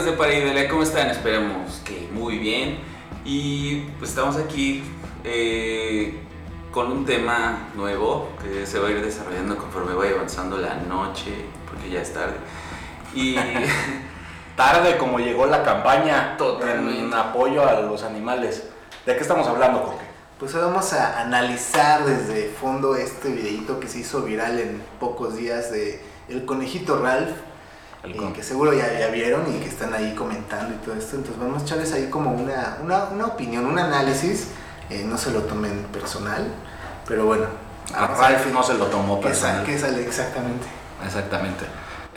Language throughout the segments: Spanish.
amigos de Paridele, ¿cómo están? Esperemos que muy bien. Y pues estamos aquí eh, con un tema nuevo que se va a ir desarrollando conforme vaya avanzando la noche, porque ya es tarde. Y Tarde como llegó la campaña Totalmente. en apoyo a los animales. ¿De qué estamos hablando, Coque? Pues hoy vamos a analizar desde fondo este videito que se hizo viral en pocos días de El Conejito Ralph, El y que seguro ya, ya vieron y que están ahí comentando y todo esto. Entonces vamos a echarles ahí como una, una, una opinión, un análisis. Eh, no se lo tomen personal, pero bueno. A vamos a ver Ralph no se lo tomó personal. qué sale exactamente. Exactamente.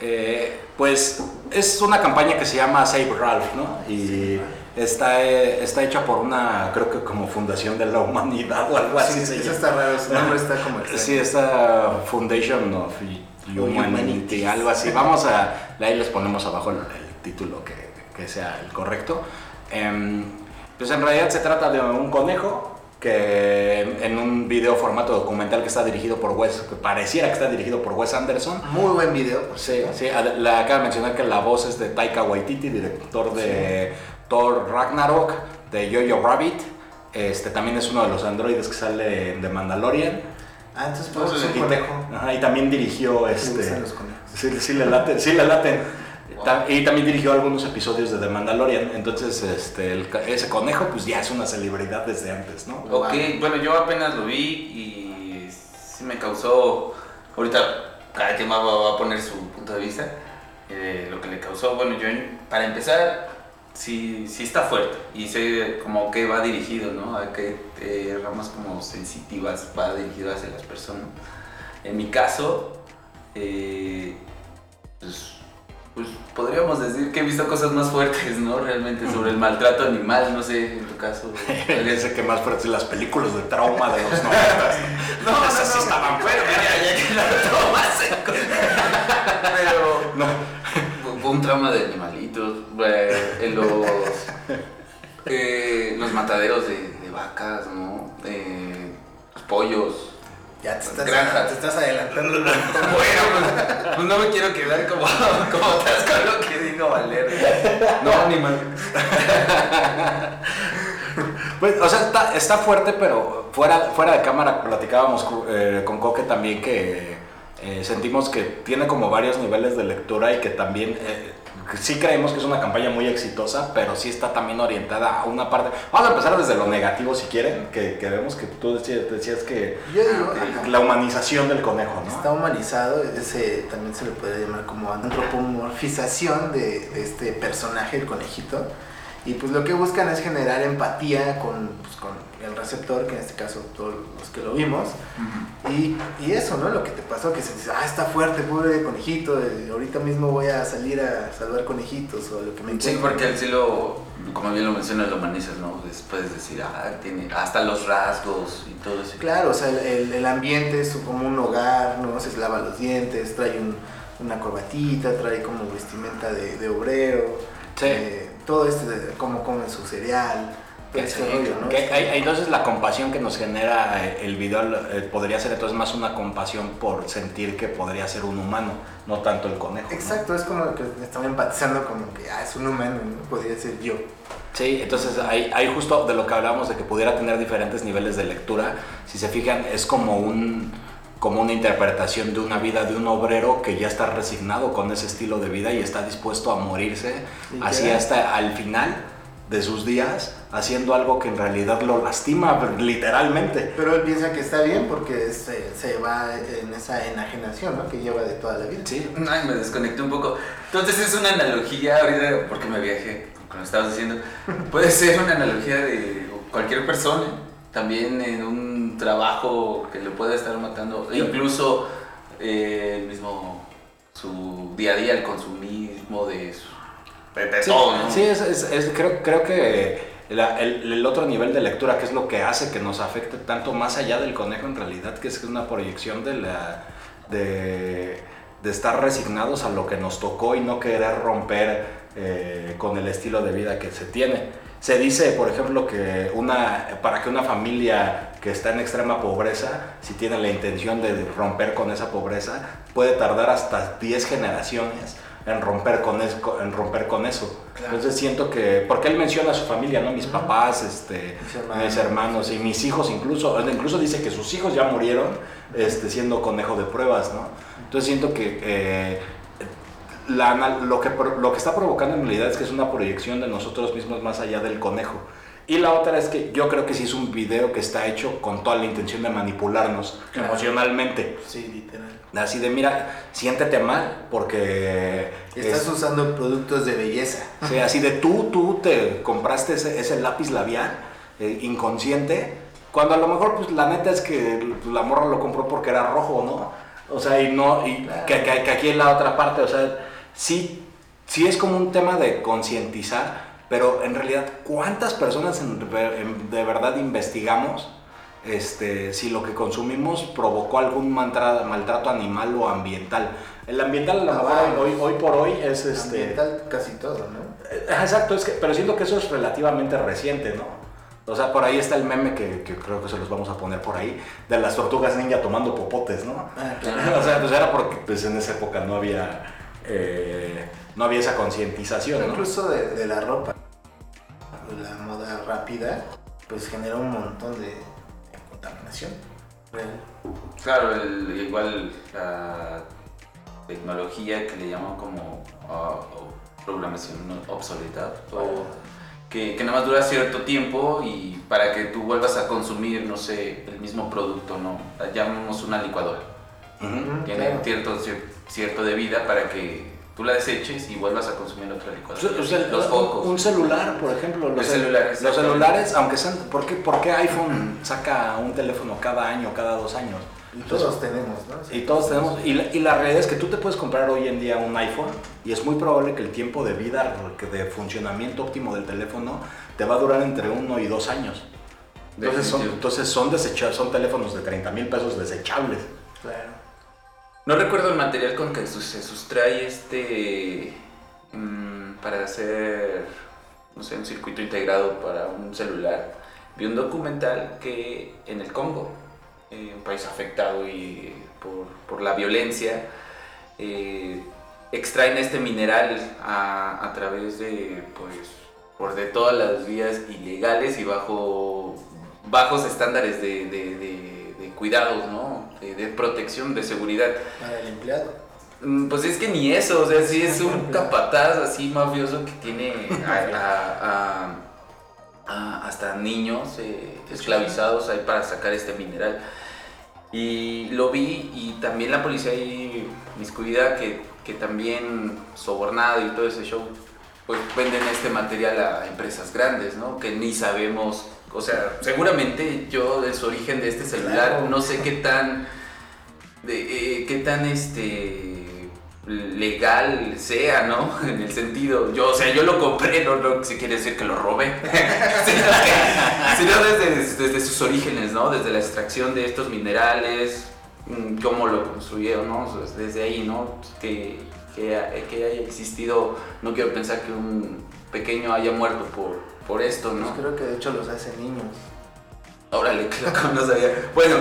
Eh, pues es una campaña que se llama Save Ralph, ¿no? Y está, eh, está hecha por una, creo que como Fundación de la Humanidad o algo así. Sí, se eso llama. está raro, su nombre está como extraño. Sí, esta Foundation of Humanity, algo así. Vamos a, ahí les ponemos abajo el, el título que, que sea el correcto. Em, pues en realidad se trata de un conejo que en un video formato documental que está dirigido por Wes, que pareciera que está dirigido por Wes Anderson. Muy buen video. Sí, sí, acaba de mencionar que la voz es de Taika Waititi, director de Thor Ragnarok, de Jojo Rabbit. Este también es uno de los androides que sale The Mandalorian. Ah, entonces pues, Entonces, es Y un te- conejo. ajá, y también dirigió este. gustan los conejos. Sí, sí le laten, sí le laten. Y también dirigió algunos episodios de The Mandalorian. Entonces, este, el ese conejo, pues ya es una celebridad desde antes, ¿no? Ok, bueno, yo apenas lo vi y sí me causó. Ahorita cada quien va, va- va a poner su punto de vista. eh, lo que le causó, bueno, yo para empezar, sí, sí está fuerte y sé como que va dirigido, ¿no? A qué eh, ramas como sensitivas va dirigido hacia las personas. En mi caso, eh, pues, pues podríamos decir que he visto cosas más fuertes, ¿no? Realmente sobre el maltrato animal, no sé, en tu caso. Ese que más fuerte las películas de trauma de los 90. No, no, Esas sí estaban Bueno, ya, ya que lo tomas en cuenta. Pero No. fue un trauma de animalitos, en los, eh, los mataderos de, de vacas, ¿no? Eh, los pollos. Ya te estás, Granja. te estás adelantando. Bueno, pues, pues no me quiero quedar como, como atrás con lo que digo Valer. No, animal. Pues, o sea, está, está fuerte, pero fuera, fuera de cámara platicábamos eh, con Coque también que eh, sentimos que tiene como varios niveles de lectura y que también eh, sí creemos que es una campaña muy exitosa, pero sí está también orientada a una parte. Vamos a empezar desde lo negativo si quieren, que, que vemos que tú decías, decías que Yo digo, eh, la humanización del conejo, ¿no? Está humanizado, ese también se le puede llamar como antropomorfización de, de este personaje, el conejito. Y pues lo que buscan es generar empatía con, pues, con el receptor, que en este caso todos los que lo vimos. Y, y eso, ¿no? Lo que te pasó, que se dice, ah, está fuerte, pobre conejito, eh, ahorita mismo voy a salir a salvar conejitos o lo que me Sí, encuentre". porque él sí lo, como bien lo mencionas, lo humanizas, ¿no? Después decir, ah, tiene hasta los rasgos y todo eso. Claro, o sea, el, el- ambiente es como un hogar, ¿no? Se lava los dientes, trae un- una corbatita, trae como vestimenta de, de obrero, Sí. eh, todo este, de cómo comen su cereal, Que, este rollo, ¿no? que hay- hay- entonces la compasión que nos genera el video eh, podría ser entonces más una compasión por sentir que podría ser un humano, no tanto el conejo. ¿no? Exacto, es como que estaba empatizando como que, ah, es un humano, ¿no? Podría ser yo. Sí, entonces hay justo de lo que hablábamos de que pudiera tener diferentes niveles de lectura. Si se fijan, es como un como una interpretación de una vida de un obrero que ya está resignado con ese estilo de vida y está dispuesto a morirse así hasta al final de sus días haciendo algo que en realidad lo lastima literalmente. Pero él piensa que está bien porque se, se va en esa enajenación, ¿no? Que lleva de toda la vida. Sí, Ay, me desconecté un poco. Entonces es una analogía, ahorita, porque me viajé, como lo estabas diciendo, puede ser una analogía de cualquier persona, también en un trabajo que le puede estar matando, e incluso eh, el mismo, su día a día, el consumismo de, su, de, de Sí, todo, ¿no? sí, es, es- es- creo, creo que la- el, el otro nivel de lectura, que es lo que hace que nos afecte tanto más allá del conejo en realidad, que es una proyección de la de, de estar resignados a lo que nos tocó y no querer romper eh, con el estilo de vida que se tiene. Se dice, por ejemplo, que una, para que una familia que está en extrema pobreza, si tiene la intención de romper con esa pobreza, puede tardar hasta 10 generaciones en romper con, eso, en romper con eso. Entonces siento que, porque él menciona a su familia, ¿no? Mis papás, este, mis hermanos, y mis hijos incluso, incluso dice que sus hijos ya murieron este, siendo conejo de pruebas, ¿no? Entonces siento que... Eh, lo, que, lo que está provocando en realidad es que es una proyección de nosotros mismos más allá del conejo. Y la otra es que yo creo que sí es un video que está hecho con toda la intención de manipularnos emocionalmente. Sí, literal. Así de, mira, siéntete mal porque... Estás usando productos de belleza. Sí, así de tú, tú te compraste ese, lápiz labial eh, inconsciente, cuando a lo mejor pues la neta es que la morra lo compró porque era rojo, ¿no? O sea, y no, y que, que, aquí en la otra parte, o sea, sí, sí es como un tema de concientizar, pero en realidad, ¿cuántas personas de verdad investigamos este, si lo que consumimos provocó algún maltrato animal o ambiental? El ambiental, ah, hoy, hoy, por hoy, es... Este, ambiental casi todo, ¿no? Eh, exacto, es que, pero siento que eso es relativamente reciente, ¿no? O sea, por ahí está el meme que, creo que se los vamos a poner por ahí, de las tortugas ninja tomando popotes, ¿no? Ah, claro. o sea, pues era porque pues, en esa época no había... Eh, no había esa concientización. Incluso de, la ropa. La moda rápida, pues genera un montón de, Claro, igual la tecnología que le llaman como ah, programación obsoleta o que, que, nada más dura cierto tiempo y para que tú vuelvas a consumir, no sé, el mismo producto, ¿no? Llamamos una licuadora. Tiene cierto, cierto de vida para que tú la deseches y vuelvas a consumir otra licuadora. los focos. Un celular, por ejemplo. Los, celulares, los celulares, aunque sean. ¿por qué, ¿Por qué iPhone saca un teléfono cada año, cada dos años? Y todos tenemos, ¿no? Y todos tenemos. Y la, y la, realidad es que tú te puedes comprar hoy en día un iPhone y es muy probable que el tiempo de vida, de funcionamiento óptimo del teléfono, te va a durar entre uno y dos años. Entonces son, entonces son desechables, son teléfonos de 30 mil pesos desechables. Claro. No recuerdo el material con que se sustrae este mm, para hacer, no sé, un circuito integrado para un celular. Vi un documental que en el Congo, eh, un país afectado y por, la violencia, eh, extraen este mineral a, través de, pues, por de todas las vías ilegales y bajo bajos estándares de cuidados, ¿no? De, protección, de seguridad. Para el empleado. Mm, pues es que ni eso, o sea, sí es un capataz así mafioso que tiene a, hasta niños eh, esclavizados ahí para sacar este mineral. Y lo vi y también la policía ahí miscuida que, que también sobornado y todo ese show, pues venden este material a empresas grandes, ¿no? Que ni sabemos o sea, seguramente yo de su origen de este celular no sé qué tan, de, eh, qué tan este legal sea, ¿no? En el sentido, yo, o sea, yo lo compré, no, no si quiere decir que lo robé, sino, desde, desde, sus orígenes, ¿no? Desde la extracción de estos minerales, mm, cómo lo construyeron, ¿no? Desde ahí, ¿no? Que, que, que haya existido, no quiero pensar que un pequeño haya muerto por por esto, ¿no? Pues creo que de hecho los hace niños. Órale, claro, no sabía. Bueno,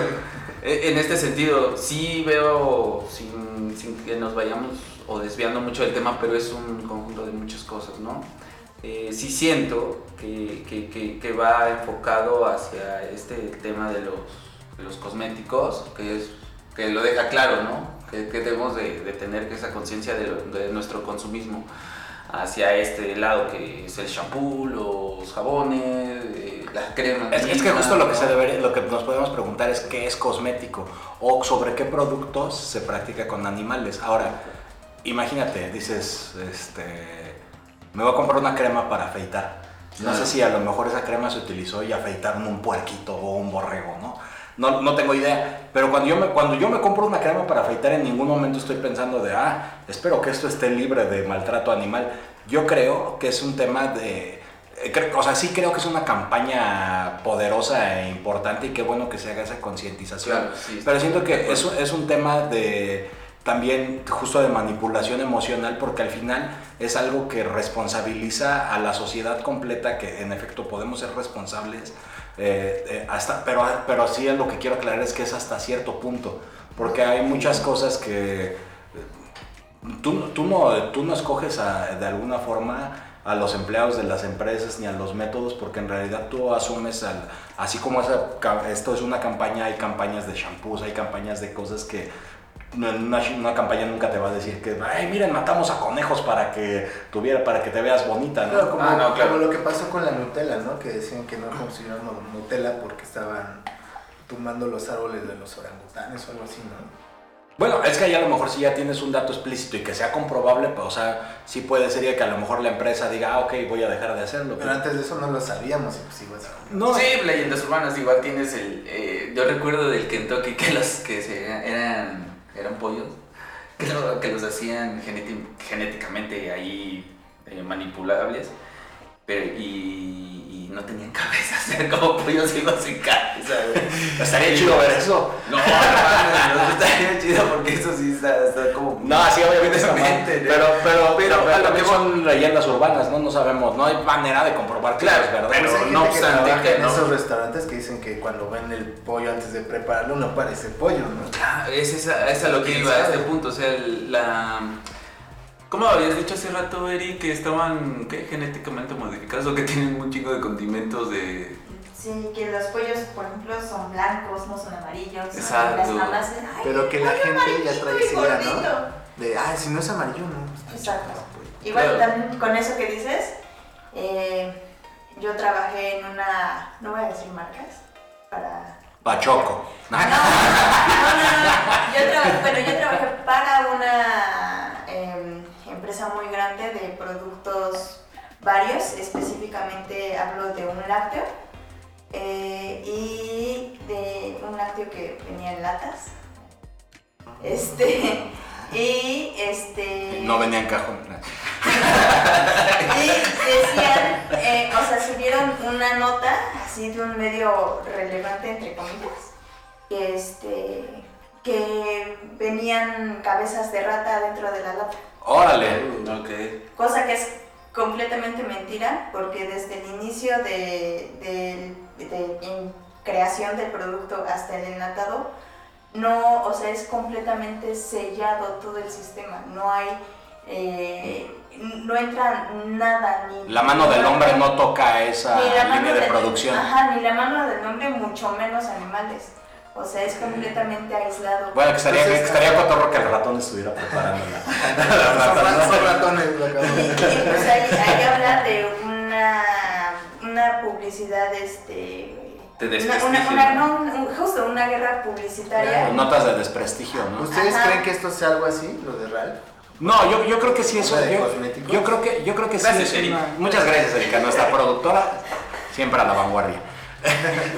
e, en este sentido, sí veo, sin, que nos vayamos o desviando mucho del tema, pero es un conjunto de muchas cosas, ¿no? Eh, sí siento que, que, que, va enfocado hacia este tema de los, de los cosméticos, que, es, que lo deja claro, ¿no? Que, debemos de, de tener esa conciencia de, de nuestro consumismo hacia este lado que es el shampoo, los jabones, eh, las cremas. Es, es, que justo lo que, se debería, lo que nos podemos preguntar es qué es cosmético o sobre qué productos se practica con animales. Ahora, imagínate, dices, este, me voy a comprar una crema para afeitar. No sé si a lo mejor esa crema se utilizó y afeitaron un puerquito o un borrego, ¿no? No, no, tengo idea. Pero cuando yo, me, cuando yo me compro una crema para afeitar, en ningún momento estoy pensando de, ah, espero que esto esté libre de maltrato animal. Yo creo que es un tema de... Eh, o sea, sí creo que es una campaña poderosa e importante y qué bueno que se haga esa concientización. Pero siento que es, es un tema de también justo de manipulación emocional porque al final es algo que responsabiliza a la sociedad completa que en efecto podemos ser responsables eh, eh, hasta, pero, pero sí lo que quiero aclarar es que es hasta cierto punto, porque hay muchas cosas que tú, tú, no, tú no escoges de alguna forma a los empleados de las empresas ni a los métodos porque en realidad tú asumes al, así como esto es una campaña hay campañas de shampoos hay campañas de cosas que una, una campaña nunca te va a decir que ay miren matamos a conejos para que tuviera para que te veas bonita ¿no? Claro, como, Ah, no, claro. como lo que pasó con la Nutella, ¿no? Que decían que no consiguieron Nutella porque estaban tumbando los árboles de los orangutanes o algo así, ¿no? Bueno, es que ahí a lo mejor si ya tienes un dato explícito y que sea comprobable, pues, o sea, sí puede ser que a lo mejor la empresa diga, ah, ok, voy a dejar de hacerlo. Pero antes de eso no lo sabíamos y pues igual se no, Sí, leyendas urbanas, igual tienes el... eh, yo recuerdo del Kentucky que los que se, eran, eran pollos, que, lo- que los hacían genéti- genéticamente ahí eh, manipulables, pero, y, no tenían cabezas, eran como pollos ciegos sin cabeza, güey. estaría chido ver eso. No, no, no estaría chido porque eso sí está, está como... No, sí, obviamente está mal. Pero, pero, pero, a lo mejor- son leyendas urbanas, ¿no? No sabemos, no hay manera de comprobar que Claro, es verdad. pero- Pues no que obstante que en no. esos restaurantes que dicen que cuando ven el pollo antes de prepararlo no parece pollo, ¿no? Ah, Es esa, es a lo que ¿Quién iba a este punto, o sea, el- la... ¿Cómo habías dicho hace rato, Eri, que estaban ¿qué? genéticamente modificados o que tienen un chingo de condimentos de... Sí, que los pollos, por ejemplo, son blancos, no son amarillos. ¿no? Exacto. Y las mamás dicen, "Ay, Pero que la gente ya trae esa idea, gordito". ¿no? De, ay, si no es amarillo, no. Exacto. Igual Claro. también con eso que dices, eh, yo trabajé en una, no voy a decir marcas, para... Pachoco. No, no, no, no. Yo trabajé, bueno, yo trabajé para una empresa muy grande de productos varios, específicamente hablo de un lácteo eh, y de un lácteo que venía en latas. Este, y este... No venía en cajón. Y decían, eh, o sea, subieron una nota así de un medio relevante, entre comillas, que, este, que venían cabezas de rata dentro de la lata. Órale. Ok. Cosa que es completamente mentira, porque desde el inicio de, de- de en creación del producto hasta el enlatado, no, o sea, es completamente sellado todo el sistema. No hay, eh, no entra nada ni La mano del hombre no toca esa ni la mano línea de del- producción. Ajá, ni la mano del hombre, mucho menos animales. O sea, es completamente aislado. Bueno, que estaría, Entonces, que estaría cotorro que el ratón estuviera preparando la, Son la son ratones, Y, y, pues ahí, ahí habla de una, una publicidad, este... Una, una, justo una guerra publicitaria. Notas de desprestigio, ¿no? ¿Ustedes Ajá. creen que esto sea algo así, lo de RAL? No, yo, yo creo que sí eso. ¿Cosa de Yo, yo creo que yo creo que Gracias, sí es Erika. una- Muchas gracias, Erika, nuestra productora siempre a la vanguardia.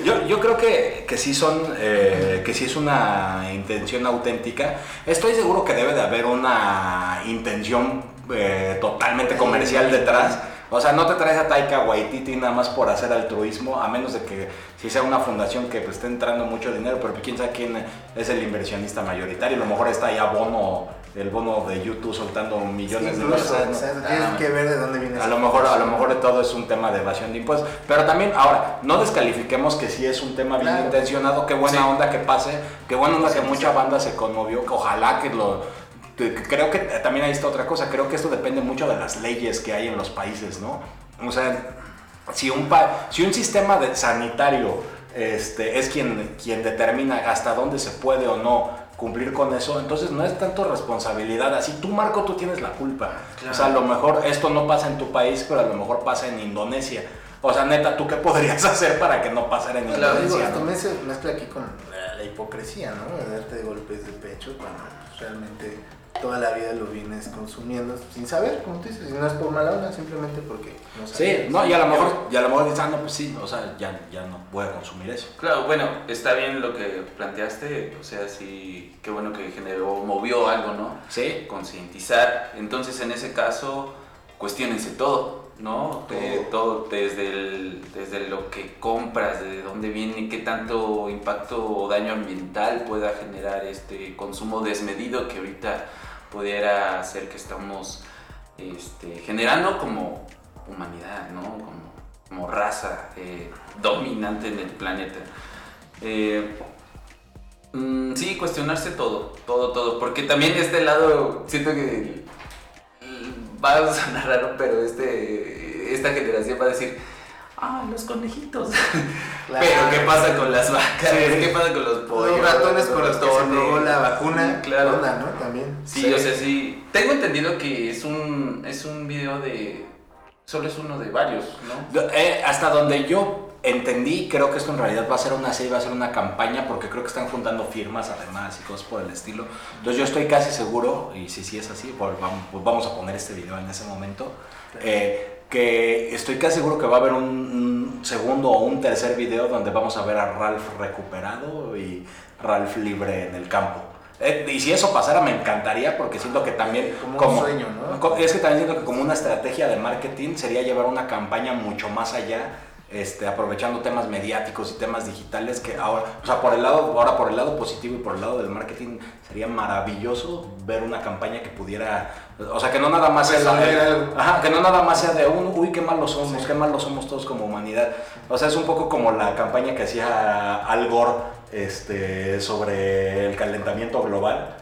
Yo, yo creo que, que sí son eh, que sí es una intención auténtica. Estoy seguro que debe de haber una intención eh, totalmente comercial detrás. O sea, no te traes a Taika Waititi nada más por hacer altruismo, a menos de que si sea una fundación que pues, esté entrando mucho dinero, pero quién sabe quién es el inversionista mayoritario. A lo mejor está ya Bono, el bono de YouTube soltando millones de Incluso, dólares. tienes Ah, que ver de dónde viene a lo mejor, a lo mejor de todo es un tema de evasión de impuestos. Pero también, ahora, no descalifiquemos que sí es un tema bien Claro. intencionado, qué buena Sí. onda que pase, qué buena onda que mucha banda se conmovió, que ojalá que lo... Creo que también ahí está otra cosa, creo que esto depende mucho de las leyes que hay en los países, ¿no? O sea, si un, pa- si un sistema de sanitario este, es quien, quien determina hasta dónde se puede o no cumplir con eso, entonces no es tanto responsabilidad, así tú Marco, tú tienes la culpa. O sea, a lo mejor esto no pasa en tu país, pero a lo mejor pasa en Indonesia. O sea, neta, ¿tú qué podrías hacer para que no pasara en Claro, digo, Indonesia? esto no? me se mezcla aquí con la, la hipocresía, ¿no? De darte golpes de pecho cuando realmente toda la vida lo vienes consumiendo sin saber, como tú dices, y no es por mala onda, simplemente porque no Sí, sabes. no, y a lo mejor, y a lo mejor dices, ah, no, pues sí, o sea, ya, ya no voy a consumir eso. Claro, bueno, está bien lo que planteaste, o sea, sí, qué bueno que generó, movió algo, ¿no? Sí, Concientizar. Entonces, en ese caso, cuestionense todo, ¿no? Eh, todo desde, el- desde lo que compras, de dónde viene, qué tanto impacto o daño ambiental pueda generar este consumo desmedido que ahorita pudiera hacer que estamos este, generando como humanidad, ¿no? Como, raza eh, dominante en el planeta. Eh, Mm, sí, cuestionarse todo, todo, todo. Porque también este lado, siento que va a sonar raro, pero este, esta generación va a decir, ah, los conejitos. Pero ¿qué pasa con las vacas? Sí. ¿Qué pasa con los pollos? Los ratones con los que se probó la vacuna. Sí, claro. onda, ¿no? También. Sí, Sí. o sea, sí. Tengo entendido que es un, es un video de... Solo es uno de varios, ¿no? Eh, hasta donde yo entendí, creo que esto en realidad va a ser una serie, va a ser una campaña, porque creo que están juntando firmas además y cosas por el estilo. Entonces yo estoy casi seguro, y si sí es así, pues vamos, pues vamos a poner este video en ese momento, eh, que estoy casi seguro que va a haber un, un segundo o un tercer video donde vamos a ver a Ralph recuperado y Ralph libre en el campo. Eh, y si eso pasara me encantaría porque siento que también Como un sueño, ¿no? Es que también siento que como una estrategia de marketing sería llevar una campaña mucho más allá, este, aprovechando temas mediáticos y temas digitales que ahora, o sea, por el lado, ahora por el lado positivo y por el lado del marketing sería maravilloso ver una campaña que pudiera, o sea, que no nada más sea Resolver de, ajá, que no nada más sea de un, uy, qué malos somos, qué malos somos todos como humanidad. O sea, es un poco como la campaña que hacía Al Gore este, sobre el calentamiento global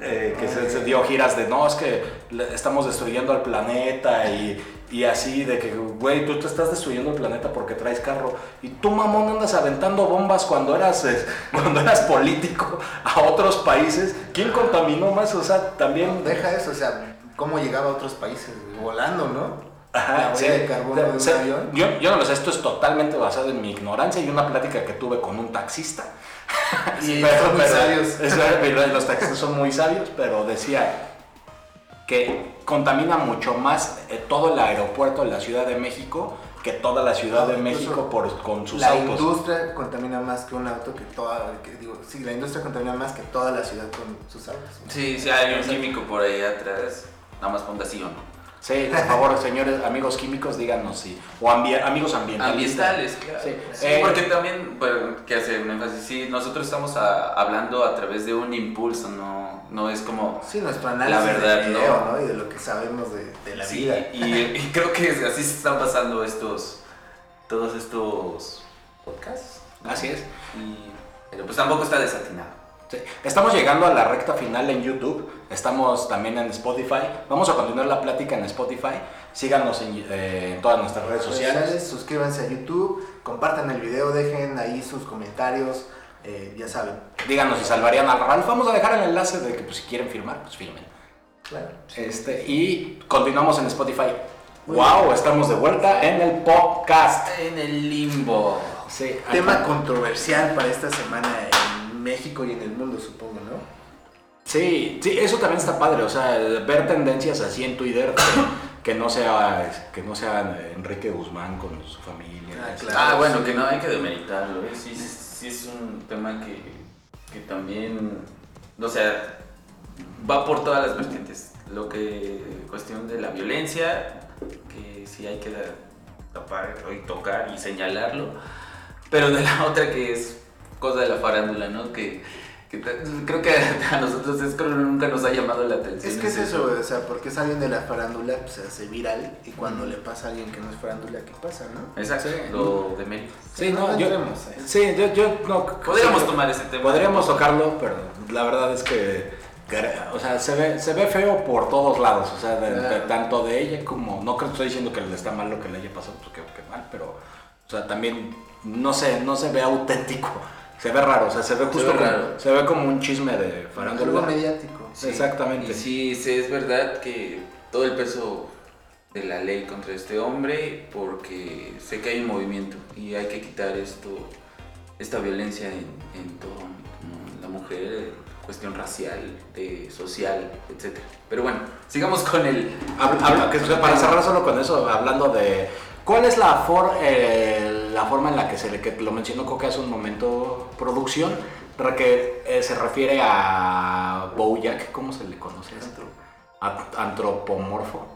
eh, que se, se dio giras de no, es que estamos destruyendo al planeta y, y así de que, güey, tú te estás destruyendo el planeta porque traes carro y tú, mamón, andas aventando bombas cuando eras, eh, cuando eras político a otros países. ¿Quién contaminó más? O sea, también... Deja eso, o sea, cómo llegaba a otros países volando, ¿no? Ajá, la sí. de carbono de avión. Yo, yo no lo sé, esto es totalmente basado en mi ignorancia y una plática que tuve con un taxista. Y Pero- son muy pero- sabios. es- los taxistas son muy sabios, pero decía que contamina mucho más eh, todo el aeropuerto de la Ciudad de México que toda la Ciudad de México por, con sus La autos. industria contamina más que un auto que toda, que digo, sí, la industria contamina más que toda la ciudad con sus autos. Sí, sí, hay un químico por ahí atrás. Nada más ponga sí o no. Sí, por favor, señores amigos químicos, díganos sí. O ambi- amigos. Ambientales, claro. Sí. Sí, Eh, porque también, bueno, que hace un énfasis, sí, nosotros estamos a- hablando a través de un impulso, no, no es como... Sí, nuestro análisis La verdad, de video, no. ¿no? Y de lo que sabemos de, de la Sí, vida. y, y creo que así se están pasando estos, todos estos podcasts. ¿no? Así es. Y- pero pues tampoco está desatinado. Sí. Estamos llegando a la recta final en YouTube, estamos también en Spotify. Vamos a continuar la plática en Spotify. Síganos en, eh, en todas nuestras redes sociales. suscríbanse a YouTube, compartan el video, dejen ahí sus comentarios, eh, ya saben. Díganos si salvarían a Ralph. Vamos a dejar el enlace de que pues, si quieren firmar, pues firmen. Claro. Este, y continuamos en Spotify. Muy wow, bien. estamos de vuelta en el podcast. En el limbo. Sí, Tema ajá. controversial para esta semana en México y en el mundo, supongo, ¿no? Sí, sí, eso también está padre, o sea, ver tendencias así en Twitter que, que no sea que no sea Enrique Guzmán con su familia. Ah, claro. Ah, bueno, sí. que no hay que demeritarlo, ¿eh? sí, sí es un tema que, que también, o sea, va por todas las vertientes. Lo que, cuestión de la violencia, que sí hay que tapar y tocar y señalarlo, pero de la otra que es cosa de la farándula, ¿no? Que, que creo que a nosotros es que nunca nos ha llamado la atención. Es que es eso, o sea, porque es alguien de la farándula, pues se hace viral, y cuando le pasa a alguien que no es farándula, ¿qué pasa, no? Exacto, Sí. lo de mérito. Sí, no, no yo, eso. sí, yo, yo no. Podríamos sí, tomar ese tema. Podríamos tocarlo, pero la verdad es que, o sea, se ve, se ve feo por todos lados, o sea, de- de- Claro. tanto de ella como, no creo que estoy diciendo que le está mal lo que le haya pasado, pues que, que mal, pero, o sea, también, no sé, no se ve auténtico, se ve raro, o sea, se ve justo ve como, raro. se ve como un chisme de Algo farándula. mediático. Sí, Exactamente. Y sí, sí, es verdad que todo el peso de la ley contra este hombre, porque sé que hay un movimiento y hay que quitar esto, esta violencia en, en todo. La mujer, cuestión racial, de, social, etc. Pero bueno, sigamos con el... Habla- habla- que, para cerrar solo con eso, hablando de cuál es la, for- eh, la forma en la que se le, que lo mencionó Coca hace un momento, producción, que eh, se refiere a Bojack, ¿cómo se le conoce Antropomorfo.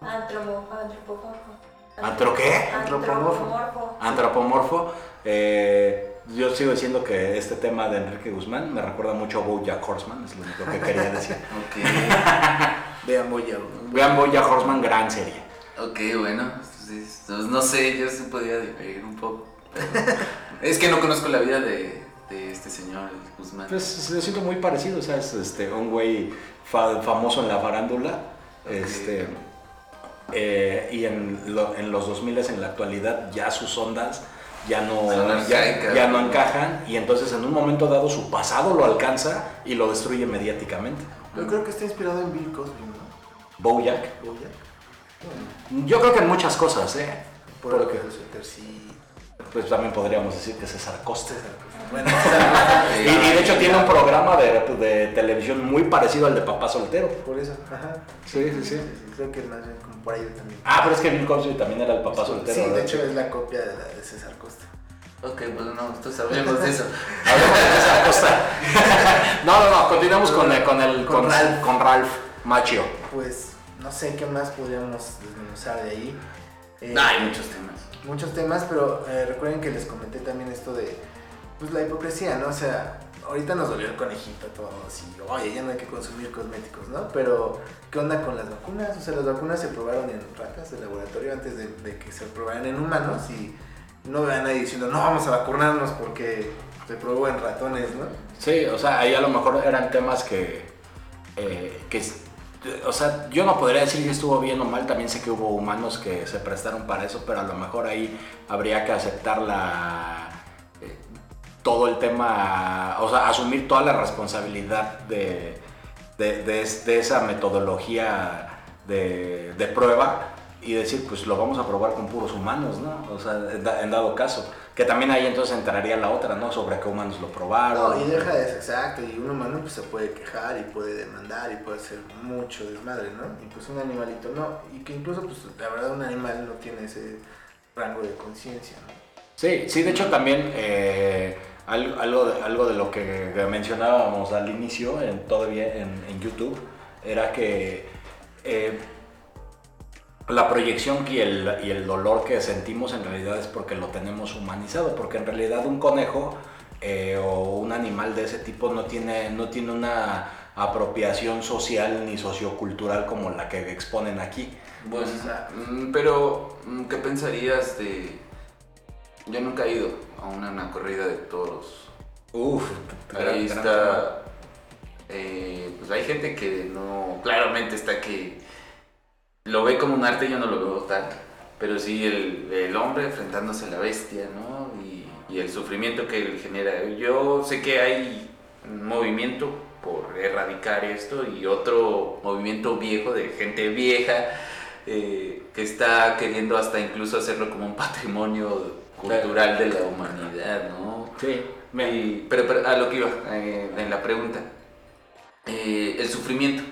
Antromo, antropomorfo. ¿Antro qué? Antropomorfo. Antropomorfo. eh, yo sigo diciendo que este tema de Enrique Guzmán me recuerda mucho a Bojack Horseman, es lo único que quería decir. Ok, Vean, a... Vean Bojack Horseman, gran serie. ok, bueno, entonces, pues, no sé, yo sí podría diferir un poco. pero- es que no conozco la vida de, de este señor el Guzmán? Pues se siento muy parecido, o sea, es este, un güey fa- famoso en la farándula. Este, eh, y en, lo- en los 2000 en la actualidad ya sus ondas ya no, ya, ¿no? encajan y entonces en un momento dado su pasado lo alcanza y lo destruye mediáticamente. Yo creo que está inspirado en Bill Cosby, ¿no? Bojack. Bojack. Yo creo que en muchas cosas, ¿eh? Por lo Porque sí. pues también podríamos decir que César Costa. Bueno, Y, y de hecho tiene un programa de, de televisión muy parecido al de Papá Soltero. por eso, ajá. Sí, sí, sí. Creo que más bien como por ahí también. Ah, pero es que Bill Cosby también era el papá soltero. Sí, de hecho es la copia de la de César Costa. Ok, pues no, entonces hablemos de eso. Hablemos de César Costa. no, no, no, continuamos con, el- con el Con con, Ralph. con Ralph Macchio. Pues no sé qué más podríamos desmenuzar de ahí. Eh, No, hay muchos temas. muchos temas, pero eh, recuerden que les comenté también esto de pues la hipocresía, ¿no? O sea, ahorita nos dolió el conejito a todos y oye, ya no hay que consumir cosméticos, ¿no? Pero ¿qué onda con las vacunas? O sea, las vacunas se probaron en ratas de laboratorio antes de, de que se probaran en humanos y no vean nadie diciendo, no, vamos a vacunarnos porque se probó en ratones, ¿no? Sí, o sea, ahí a lo mejor eran temas que, eh, que o sea, yo no podría decir si estuvo bien o mal, también sé que hubo humanos que se prestaron para eso, pero a lo mejor ahí habría que aceptar la, eh, todo el tema, o sea, asumir toda la responsabilidad de, de, de es- de esa metodología de, de prueba y decir, pues lo vamos a probar con puros humanos, ¿no? O sea, en dado caso. Que también ahí entonces entraría la otra, ¿no? Sobre qué humanos lo probaron. No, y deja de eso, exacto, y un humano pues se puede quejar y puede demandar y puede hacer mucho desmadre, ¿no? Y pues un animalito no, y que incluso pues la verdad un animal no tiene ese rango de conciencia, ¿no? Sí, sí, de hecho también eh, al- algo, de, algo de lo que mencionábamos al inicio, en, todavía en, en YouTube, era que eh, la proyección y el, y el dolor que sentimos en realidad es porque lo tenemos humanizado, porque en realidad un conejo eh, o un animal de ese tipo no tiene, no tiene una apropiación social ni sociocultural como la que exponen aquí. Mm, pero mm, ¿qué pensarías de...? Yo nunca he ido a una, una corrida de toros. Uf, Ahí está... eh, pues hay gente que no... Claramente está que... Lo ve como un arte, yo no lo veo tal. Pero sí el, el hombre enfrentándose a la bestia, ¿no? Y, y el sufrimiento que él genera. Yo sé que hay un movimiento por erradicar esto y otro movimiento viejo de gente vieja eh, que está queriendo hasta incluso hacerlo como un patrimonio cultural de la humanidad, ¿no? Sí, me- Y- pero, pero a lo que iba, eh, en la pregunta, Eh, el sufrimiento,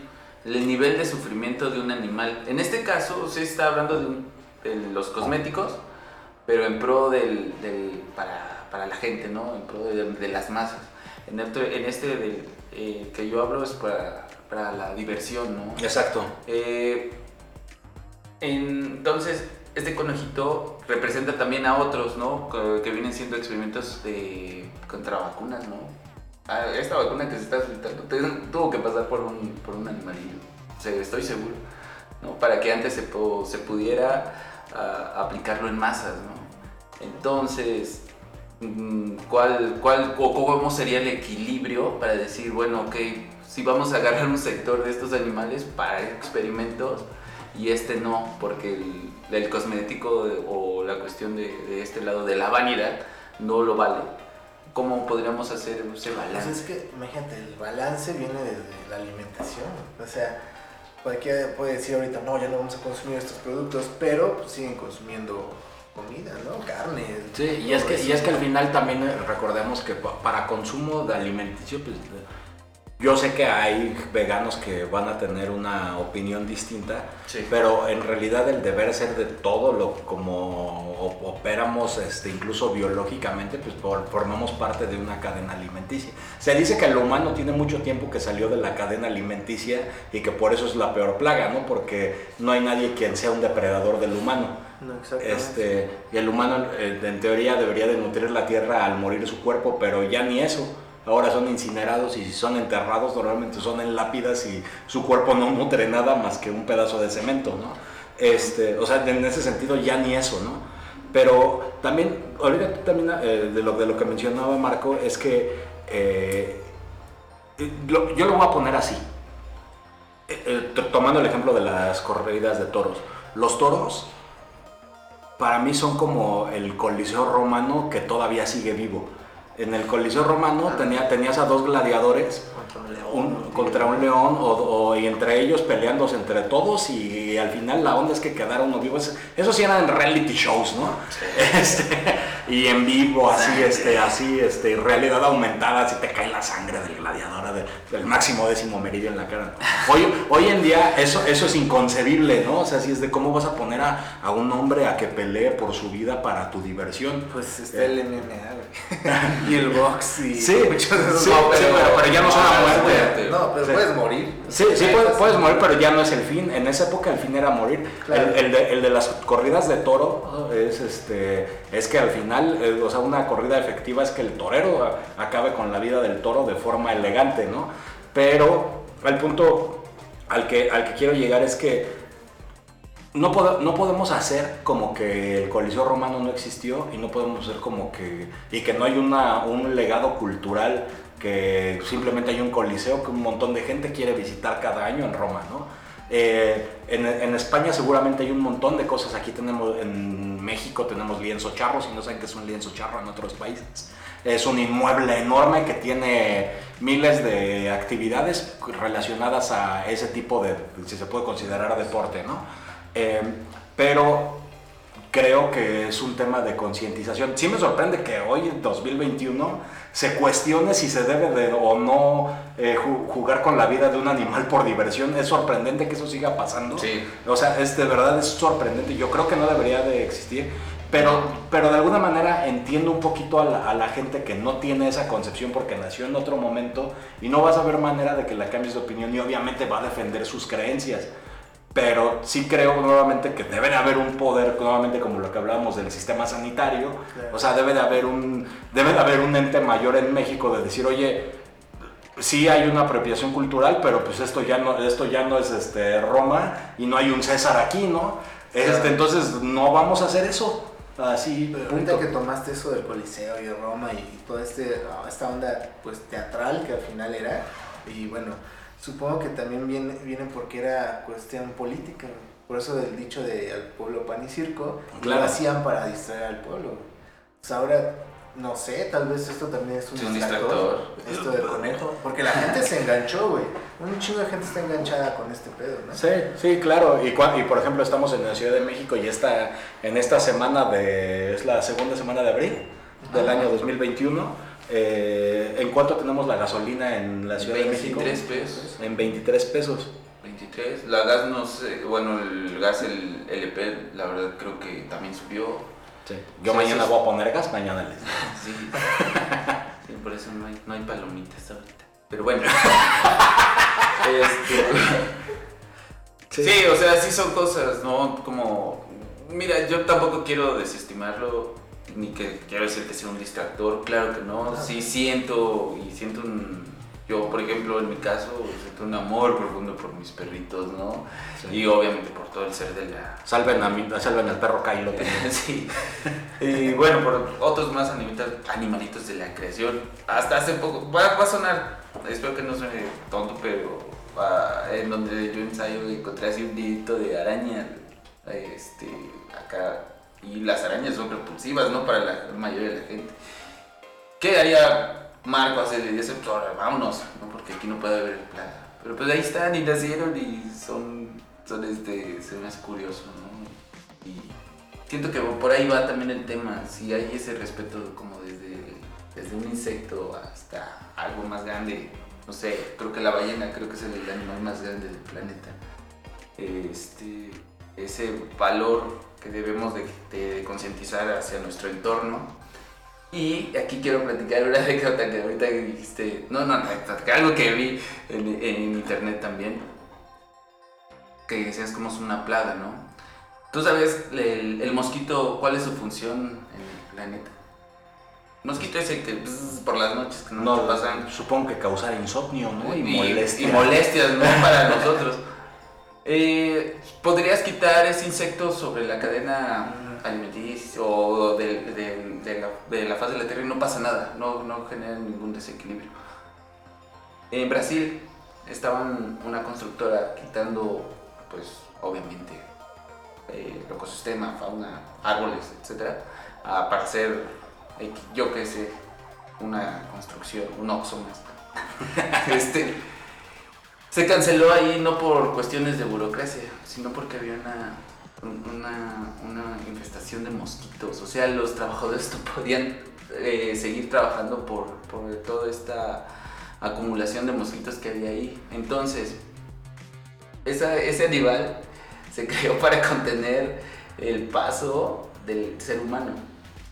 el nivel de sufrimiento de un animal. En este caso se está hablando de, un- de los cosméticos, pero en pro del, del- para, para la gente, ¿no? En pro de, de las masas. En, otro- en este del, eh, que yo hablo es para, para la diversión, ¿no? Exacto. Eh, entonces, este conejito representa también a otros, ¿no? Que, que vienen siendo experimentos de, contra vacunas, ¿no? Ah, esta vacuna que se está solicitando te- tuvo que pasar por un, por un animalillo, estoy seguro, ¿no? Para que antes se, se pudiera ah, aplicarlo en masas, ¿no? Entonces, mm, ¿cuál, cuál, cómo sería el equilibrio para decir, bueno, ok, si vamos a agarrar un sector de estos animales para experimentos y este no, porque el, el cosmético o la cuestión de, de este lado de la vanidad no lo vale. ¿Cómo podríamos hacer ese Pues balance? es que, imagínate, el balance viene desde la alimentación. O sea, cualquiera puede decir ahorita, no, ya no vamos a consumir estos productos, pero pues, siguen consumiendo comida, ¿no? Carne. Sí, y es, que, y es que al final también eh, recordemos que pa- para consumo de alimenticio, pues yo sé que hay veganos que van a tener una opinión distinta, Sí. pero en realidad el deber ser de todo lo como operamos, este, incluso biológicamente, pues por- formamos parte de una cadena alimenticia. Se dice que el humano tiene mucho tiempo que salió de la cadena alimenticia y que por eso es la peor plaga, ¿no? Porque no hay nadie quien sea un depredador del humano. No. Este, y el humano eh, en teoría debería de nutrir la tierra al morir su cuerpo, pero ya ni eso. Ahora son incinerados y si son enterrados normalmente son en lápidas y su cuerpo no nutre nada más que un pedazo de cemento, ¿no? Este, o sea, en ese sentido ya ni eso, ¿no? Pero también, ahorita también eh, de, lo, de lo que mencionaba Marco, es que eh, yo lo voy a poner así, tomando el ejemplo de las corridas de toros. Los toros para mí son como el Coliseo romano que todavía sigue vivo. En el Coliseo romano tenía, tenías a dos gladiadores contra un león, o, y entre ellos peleándose entre todos y, al final la onda es que quedaron vivos. Eso sí eran reality shows, ¿no? Este, y en vivo, así, este, así, este, realidad aumentada, así te cae la sangre del gladiador, del máximo décimo meridio en la cara. Hoy, hoy en día eso, eso es inconcebible, ¿no? O sea, si es de cómo vas a poner a, a, un hombre a que pelee por su vida para tu diversión. Pues está el MMA, güey. y el box y sí, sí, pero, ya no son a muerte. No, pero puedes morir. Sí, sí, puedes, puedes, morir, pero ya no es el fin. En esa época el fin era morir. El, el, de, el, de, las corridas de toro es este es que al final, eh, o sea, una corrida efectiva es que el torero acabe con la vida del toro de forma elegante, ¿no? Pero el punto al que, al que quiero llegar es que no, podemos hacer como que el Coliseo Romano no existió y no podemos hacer como que. y que no hay un legado cultural que simplemente hay un coliseo que un montón de gente quiere visitar cada año en Roma, ¿no? Eh, en, en, España seguramente hay un montón de cosas. Aquí tenemos, en México tenemos lienzo charro, si no saben qué es un lienzo charro en otros países. Es un inmueble enorme que tiene miles de actividades relacionadas a ese tipo de, si se puede considerar deporte, ¿no? Eh, pero creo que es un tema de concientización. Sí me sorprende que hoy, en 2021, se cuestione si se debe de o no eh, jugar con la vida de un animal por diversión. Es sorprendente que eso siga pasando. Sí. O sea, es de verdad es sorprendente. Yo creo que no debería de existir. Pero, pero de alguna manera entiendo un poquito a la, a la, gente que no tiene esa concepción porque nació en otro momento y no vas a ver manera de que la cambies de opinión y obviamente va a defender sus creencias pero sí creo nuevamente que debe de haber un poder, nuevamente como lo que hablábamos del sistema sanitario, o sea, debe de haber un, debe de haber un ente mayor en México de decir, oye, sí hay una apropiación cultural, pero pues esto ya no, esto ya no es este, Roma y no hay un César aquí, ¿no? Este, entonces no vamos a hacer eso. Así, ahorita que tomaste eso del Coliseo y de Roma y toda este, esta onda pues teatral que al final era, y bueno, Supongo que también viene, viene porque era cuestión política. Por eso del dicho de al pueblo pan y circo, lo hacían para distraer al pueblo. Pues ahora, no sé, tal vez esto también es un, distractor, Esto del conejo. Porque la gente se enganchó, güey. Un chingo de gente está enganchada con este pedo, ¿no? Sí, sí, claro. Y, y por ejemplo, estamos en la Ciudad de México y esta, en esta semana de. Es la segunda semana de abril del año 2021 eh, ¿En cuánto tenemos la gasolina en la Ciudad de México? 23 pesos. En 23 pesos. 23. La gas no sé, bueno, el gas, el LP, la verdad creo que también subió. Sí. Yo mañana voy a poner gas, mañana les sí. sí, por eso no hay, no hay palomitas ahorita. Pero bueno. este... sí. sí, o sea, sí son cosas, ¿no? Como, mira, yo tampoco quiero desestimarlo ni que quiero decir que sea un distractor, claro que no, sí siento y siento un, yo por ejemplo en mi caso siento un amor profundo por mis perritos, ¿no? Y obviamente por todo el ser de la... Salven, a salven al perro Kylo sí. Y bueno, por otros más animalitos, animalitos de la creación. Hasta hace poco, va, a sonar, espero que no suene tonto, pero ah, en donde yo ensayo encontré así un didito de araña, este, acá y las arañas son repulsivas, ¿no? Para la mayoría de la gente. ¿Qué haría Marco hace de ese pues vámonos, ¿no? Porque aquí no puede haber plaga. Pero pues ahí están y nacieron y son, son este, se me hace curioso, ¿no? Y siento que por ahí va también el tema, si hay ese respeto como desde, desde un insecto hasta algo más grande, no sé, creo que la ballena creo que es el animal más grande del planeta. Este, ese valor que debemos de, concientizar hacia nuestro entorno. Y aquí quiero platicar una anécdota que ahorita dijiste, no, no, algo que vi en, internet también, que decías como es una plaga, ¿no? ¿Tú sabes el, mosquito cuál es su función en el planeta? Mosquito ese que por las noches que no, pasan. Supongo que causar insomnio, ¿no? Y, molestias. Y molestias, ¿no? Para nosotros. Eh, ¿Podrías quitar ese insecto sobre la cadena alimenticio o de, la, de faz de la Tierra y no pasa nada, no, no genera ningún desequilibrio. En Brasil estaban una constructora quitando, pues obviamente, eh, el ecosistema, fauna, árboles, etcétera, a- para eh, yo qué sé, una construcción, un oxo más. este, se canceló ahí no por cuestiones de burocracia, sino porque había una, un- una, una infestación de mosquitos. O sea, los trabajadores no podían eh, seguir trabajando por, por toda esta acumulación de mosquitos que había ahí. Entonces, esa- ese animal se creó para contener el paso del ser humano.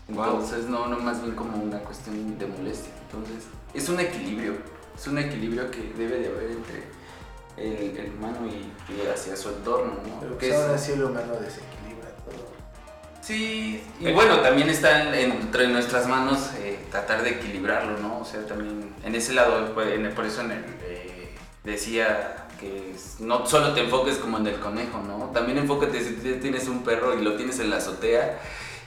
Wow. Entonces, no, no más bien como una cuestión de molestia. Entonces, es un equilibrio, es un equilibrio que debe de haber entre el, el humano y, y hacia su entorno, ¿no? Pero Que pues es- aún así el humano desequilibra todo. Sí, y bueno, también está en- entre nuestras manos eh, tratar de equilibrarlo, ¿no? O sea, también en ese lado, en el- por eso en el, eh, decía que no solo te enfoques como en el conejo, ¿no? También enfócate si tienes un perro y lo tienes en la azotea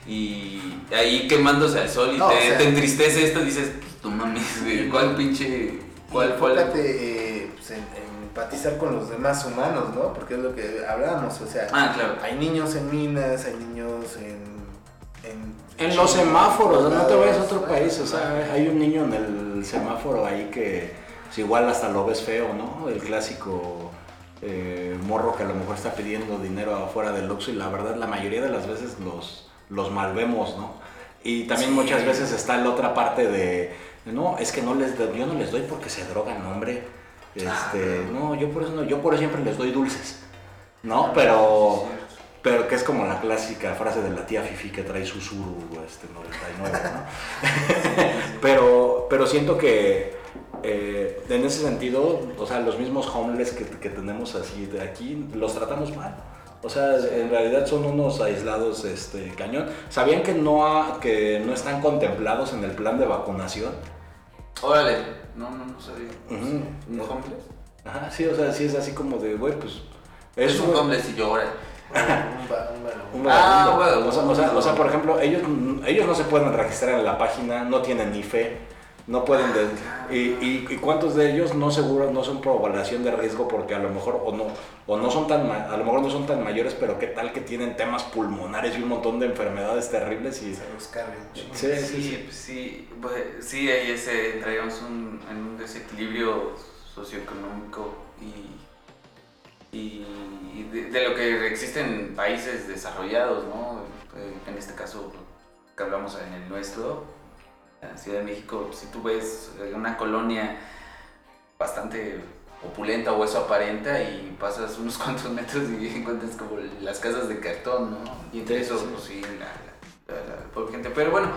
y ahí quemándose al sol y No, te, o sea- te entristece esto, dices, pues, mames, ¿cuál pinche... ¿Cuál fue enfócate eh, pues, en, en empatizar con los demás humanos, ¿no? Porque es lo que hablábamos, o sea, Ah, claro. hay niños en minas, hay niños en... En, En los semáforos, no te vayas a otro país, o sea, hay un niño en el semáforo ahí que pues, igual hasta lo ves feo, ¿no? El clásico eh, morro que a lo mejor está pidiendo dinero afuera del Oxxo y la verdad la mayoría de las veces los, los malvemos, ¿no? Y también Sí. muchas veces está la otra parte de, no, es que no les yo no les doy porque se drogan, hombre. Este, Ah, no, yo por eso no, yo por eso siempre les doy dulces, ¿no? Pero... Pero que es como la clásica frase de la tía Fifi que trae su Suru este, 99, ¿no? pero, pero siento que eh, en ese sentido, o sea, los mismos homeless que, que tenemos así de aquí, los tratamos mal. O sea, en realidad son unos aislados este, cañón. ¿Sabían que no, ha- que no están contemplados en el plan de vacunación? Órale, no, no, no sabía. Ujú. ¿Un homeless? Ajá, sí, o sea, sí es así como de, güey, pues... Es un homeless y llora. Un Ah, vagabundo. un vagabundo. o, sea, o, sea, o sea, por ejemplo, ellos, ellos no se pueden registrar en la página, no tienen ni fe, no pueden... de- y, y- y cuántos de ellos no seguro no son población de riesgo porque a lo mejor o no o no son tan ma- a lo mejor no son tan mayores, pero qué tal que tienen temas pulmonares y un montón de enfermedades terribles y Se los. Sí, sí, Sí, sí. pues sí, pues, sí, ahí ese, entraríamos un- en un desequilibrio socioeconómico y, y, y de, de lo que existe en países desarrollados, ¿no? Eh, En este caso que hablamos en el nuestro, en la Ciudad de México, si tú ves eh, una colonia bastante opulenta o eso aparenta y pasas unos cuantos metros y encuentras como las casas de cartón, ¿no? Y entre eso, pues sí, la, la- la pobre gente. Pero bueno,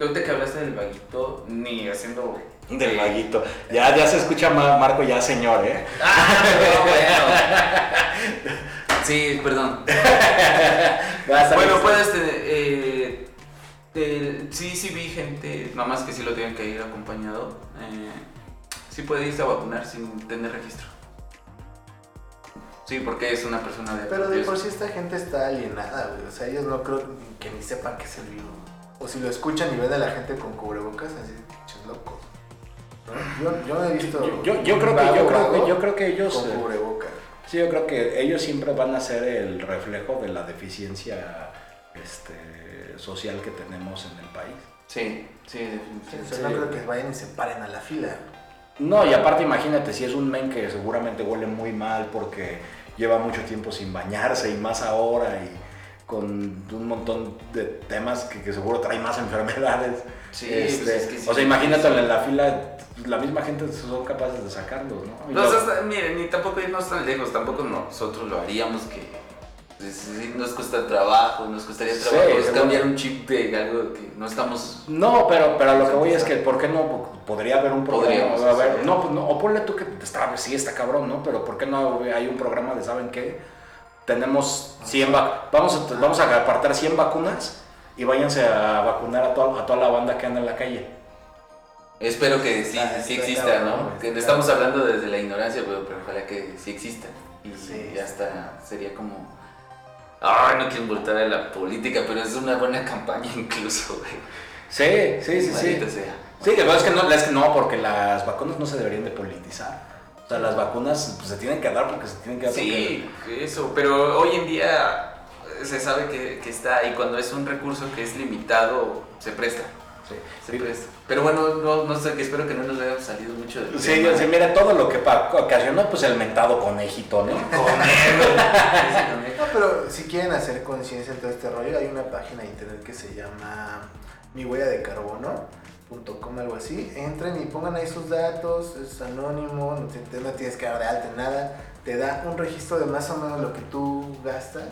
ahorita que hablaste del vaguito, ni haciendo... del eh, vaguito. Ya, ya se escucha Ma- Marco ya señor, ¿eh? Ah, no, bueno. Sí, perdón. Bueno, puedes tener... eh, el- sí, sí vi gente, nada más que sí lo tienen que ir acompañado. eh, sí puede irse a vacunar sin tener registro. Sí, porque es una persona de... Pero de por sí esta gente está alienada, güey. O sea, ellos no creo que ni sepan qué es el virus. O si lo escuchan y ven a la gente con cubrebocas, así, pinches locos. ¿no? Yo, yo no he visto. Yo, yo- yo creo que, vago, yo, creo vago que, yo creo que ellos... Con eh, cubrebocas. Sí, yo creo que ellos siempre van a ser el reflejo de la deficiencia este, social que tenemos en el país. Sí, sí, O definitivamente. sea, no creo que vayan y se paren a la fila. No, y aparte imagínate, si es un men que seguramente huele muy mal porque lleva mucho tiempo sin bañarse y más ahora y con un montón de temas que, que seguro trae más enfermedades. Sí, Este, pues es que sí. o sea, imagínate en la fila, la misma gente son capaces de sacarlos, ¿no? Y No, lo- o sea, miren, ni tampoco irnos tan lejos, tampoco nosotros lo haríamos que pues, sí, nos cuesta trabajo, nos costaría Sí, trabajo es cambiar un chip de algo que no estamos... No, pero, pero lo que voy es que, ¿por qué no? Podría haber un programa. Podríamos a ver, no, pues no, o ponle tú que está, sí está cabrón, ¿no? Pero ¿por qué no hay un programa de, ¿saben qué? Tenemos 100 vacunas. Vamos a, vamos a apartar 100 vacunas y váyanse a vacunar a toda, a toda la banda que anda en la calle. Espero que sí, Ah, sí exista, cabrón, ¿no? Que estamos hablando desde la ignorancia, pero, pero ojalá que sí exista. Y Sí, ya está, sería como... Ay, no quiero involucrar a la política, pero es una buena campaña incluso, güey. Sí, sí, sí, sí. Sea. Sí, la verdad es que no, es que no, porque las vacunas no se deberían de politizar. O sea, las vacunas pues, se tienen que dar porque se tienen que dar. Sí, eso, pero hoy en día se sabe que, que está y cuando es un recurso que es limitado, se presta. Sí. Se presta. Pero bueno, no, no sé, que espero que no nos haya salido mucho del Sí, tema. sí, mira todo lo que ocasionó, pues el mentado conejito, ¿no? No, pero si quieren hacer conciencia en todo este rollo, hay una página de internet que se llama mi huella de carbono.com, algo así. Entren y pongan ahí sus datos, es anónimo, no, te- no tienes que dar de alta en nada. Te da un registro de más o menos lo que tú gastas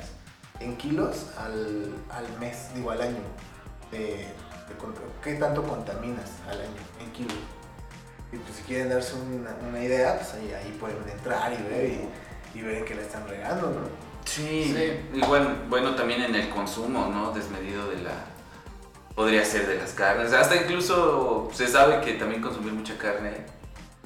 en kilos al, al mes, digo al año. De, ¿Qué tanto contaminas al año en kilos? Y pues si quieren darse una, una idea, pues ahí, ahí pueden entrar y ver y, y ver qué la están regando, ¿no? Sí, Sí. igual, bueno, también en el consumo, ¿no? Desmedido de la... Podría ser de las carnes. Hasta incluso se sabe que también consumir mucha carne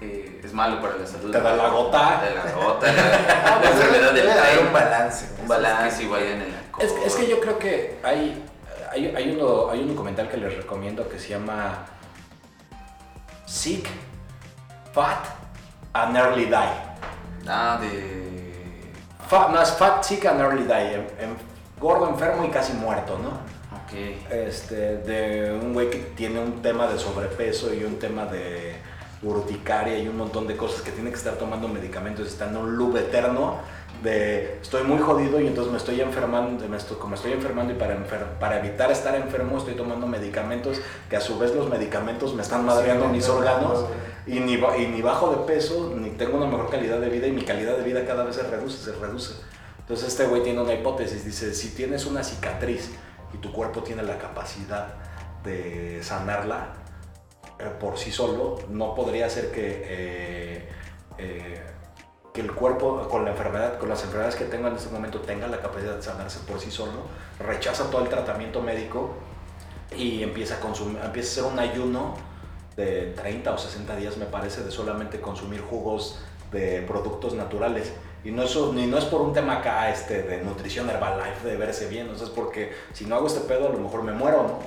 eh, es malo para la salud. Te da la gota. Te da la gota, la, la enfermedad del Debe haber Lyme. un balance. Un balance igual en el alcohol. Es, que- es que yo creo que hay, hay, hay, uno, hay un documental que les recomiendo que se llama Sick, Fat and Early Die. Ah, de... Fat, no, es Fat, Sick and Early Die. en- en- gordo, enfermo y casi muerto, ¿no? Ok. Este, de un güey que tiene un tema de sobrepeso y un tema de urticaria y un montón de cosas que tiene que estar tomando medicamentos y está en un loop eterno de estoy muy jodido y entonces me estoy enfermando, me estoy, como estoy enfermando y para, enfer- para evitar estar enfermo estoy tomando medicamentos que a su vez los medicamentos me están madreando mis órganos y ni, ba- y ni bajo de peso, ni tengo una mejor calidad de vida y mi calidad de vida cada vez se reduce, se reduce. Entonces este güey tiene una hipótesis, dice, si tienes una cicatriz y tu cuerpo tiene la capacidad de sanarla eh, por sí solo, no podría ser que, eh, eh, que el cuerpo con la enfermedad, con las enfermedades que tenga en este momento tenga la capacidad de sanarse por sí solo, rechaza todo el tratamiento médico y empieza a consumir, empieza a hacer un ayuno de 30 o 60 días me parece de solamente consumir jugos de productos naturales y no, eso, ni no es por un tema acá este, de nutrición Herbalife, de verse bien, o sea, es porque si no hago este pedo a lo mejor me muero, ¿no?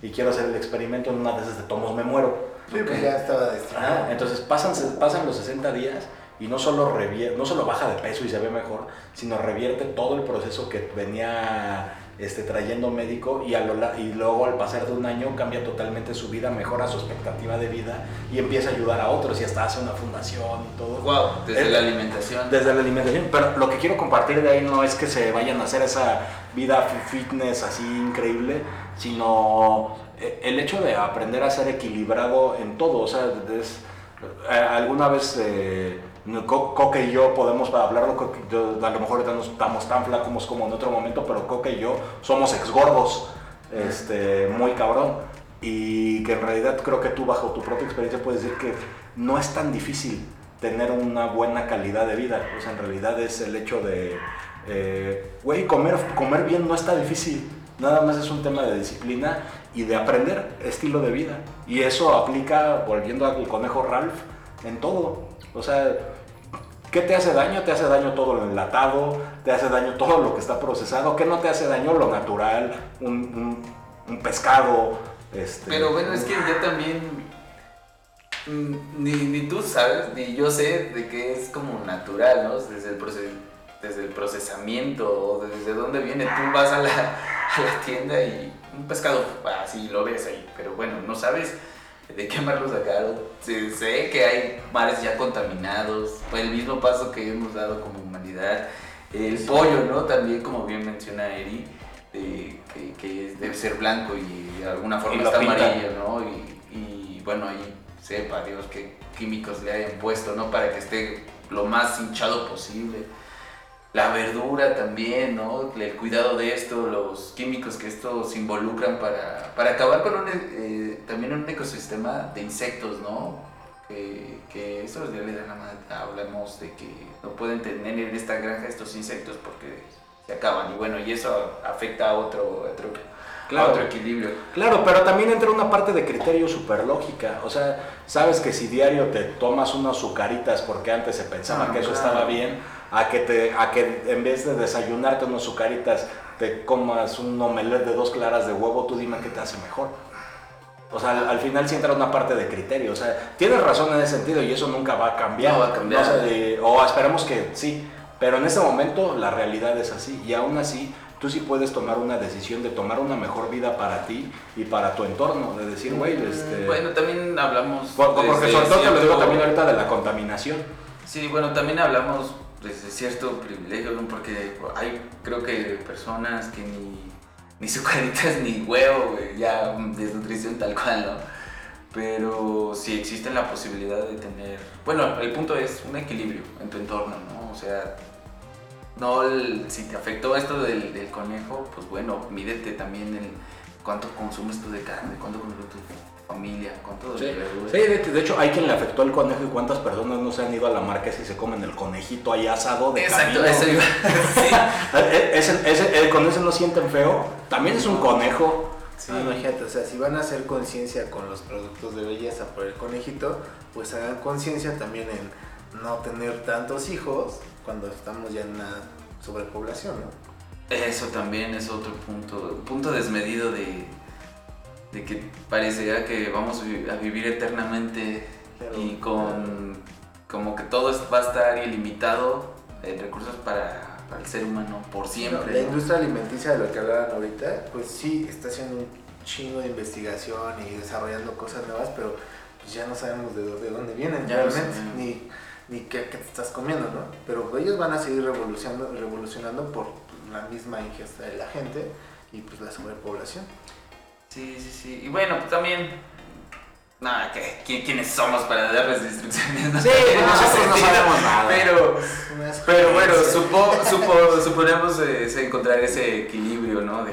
Y quiero hacer el experimento en una de esas de tomos me muero. Sí, pues ya estaba destinado. Ah, entonces pasan, pasan los 60 días y no solo, revier- no solo baja de peso y se ve mejor, sino revierte todo el proceso que venía este, trayendo médico y, a lo la- y luego al pasar de un año cambia totalmente su vida, mejora su expectativa de vida y empieza a ayudar a otros y hasta hace una fundación y todo. Wow, desde la alimentación. Desde la alimentación, pero lo que quiero compartir de ahí no es que se vayan a hacer esa vida fi- fitness así increíble, sino eh, el hecho de aprender a ser equilibrado en todo. O sea, es- eh, alguna vez eh, Coque y yo podemos hablarlo, a lo mejor no estamos tan flacos como en otro momento, pero Coque y yo somos ex gordos, este, muy cabrón. Y que en realidad creo que tú bajo tu propia experiencia puedes decir que no es tan difícil tener una buena calidad de vida. Sea, en realidad es el hecho de, eh, güey, comer, comer bien no está difícil. Nada más es un tema de disciplina y de aprender estilo de vida. Y eso aplica, volviendo al conejo Ralph, en todo. O sea, ¿qué te hace daño? Te hace daño todo lo enlatado, te hace daño todo lo que está procesado. ¿Qué no te hace daño? Lo natural, un, un- un pescado. Este, Pero bueno, es que yo también. mm, Ni, ni tú sabes, ni yo sé de que es como natural, ¿no? Desde el, proce- desde el procesamiento, o desde dónde viene. Tú vas a la, a la tienda y un pescado, así lo ves ahí, pero bueno, no sabes de qué mar lo sacaron. Sé, que hay mares ya contaminados, por el mismo paso que hemos dado como humanidad. El pollo, ¿no? También, como bien menciona Eri, que, que debe ser blanco y de alguna forma está amarillo, ¿no? Y, y, bueno, ahí sepa Dios qué químicos le hayan puesto, ¿no? Para que esté lo más hinchado posible. La verdura también, ¿no? El cuidado de esto, los químicos que estos involucran para, para acabar con un, eh, también un ecosistema de insectos, ¿no? Que, que estos madre. Hablamos de que no pueden tener en esta granja estos insectos porque se acaban. Y bueno, y eso afecta a otro, a otro, a otro equilibrio. Claro, pero también entra una parte de criterio super lógica. O sea, sabes que si diario te tomas unas azucaritas porque antes se pensaba Ah, que eso claro. estaba bien, a que, te, a que en vez de desayunarte unas azucaritas te comas un omelette de dos claras de huevo, tú dime qué te hace mejor. O sea, al, al final sí entra una parte de criterio. O sea, tienes razón en ese sentido y eso nunca va a cambiar. No va a cambiar. No sé, de- o esperemos que sí. Pero en este momento la realidad es así. Y aún así, tú sí puedes tomar una decisión de tomar una mejor vida para ti y para tu entorno. De decir, güey, este... Bueno, también hablamos. por- porque sobre todo te lo digo también ahorita de la contaminación. Sí, bueno, también hablamos desde cierto privilegio, ¿no? porque hay, creo que personas que ni, ni sucaritas ni huevo, güey, ya desnutrición tal cual, ¿no? Pero sí existe la posibilidad de tener, bueno, el punto es un equilibrio en tu entorno, ¿no? O sea, no, si te afectó esto del, del conejo, pues bueno, mídete también el cuánto consumes tú de carne, cuánto consume tu familia, cuánto Sí, de verduras. Sí, de, de hecho hay quien le afectó el conejo y cuántas personas no se han ido a la marquesa y se comen el conejito ahí asado de Exacto, camino. eso iba. Sí. Ese, ese- con ese no sienten feo. También es un conejo. Sí, imagínate, o sea, si van a hacer conciencia con los productos de belleza por el conejito, pues hagan conciencia también en no tener tantos hijos cuando estamos ya en una sobrepoblación, ¿no? Eso también es otro punto, un punto desmedido de, de que parecería que vamos a vi- a vivir eternamente Pero- y con como que todo va a estar ilimitado en recursos para, para el ser humano por siempre. La ¿no? industria alimenticia de lo que hablaban ahorita, pues sí, está haciendo un chingo de investigación y desarrollando cosas nuevas, pero pues ya no sabemos de, dó- de dónde vienen Ya realmente, ni, ni qué, qué te estás comiendo, ¿no? Pero ellos van a seguir revolucionando, revolucionando por la misma ingesta de la gente y pues la sobrepoblación. Sí, sí, sí. Y bueno, pues también... Nada, que ¿quién- ¿quiénes somos para darles instrucciones? No Sí, nosotros no sabemos nada. Pero, Una Pero bueno, supo, supo, suponemos eh, encontrar ese equilibrio, ¿no? De,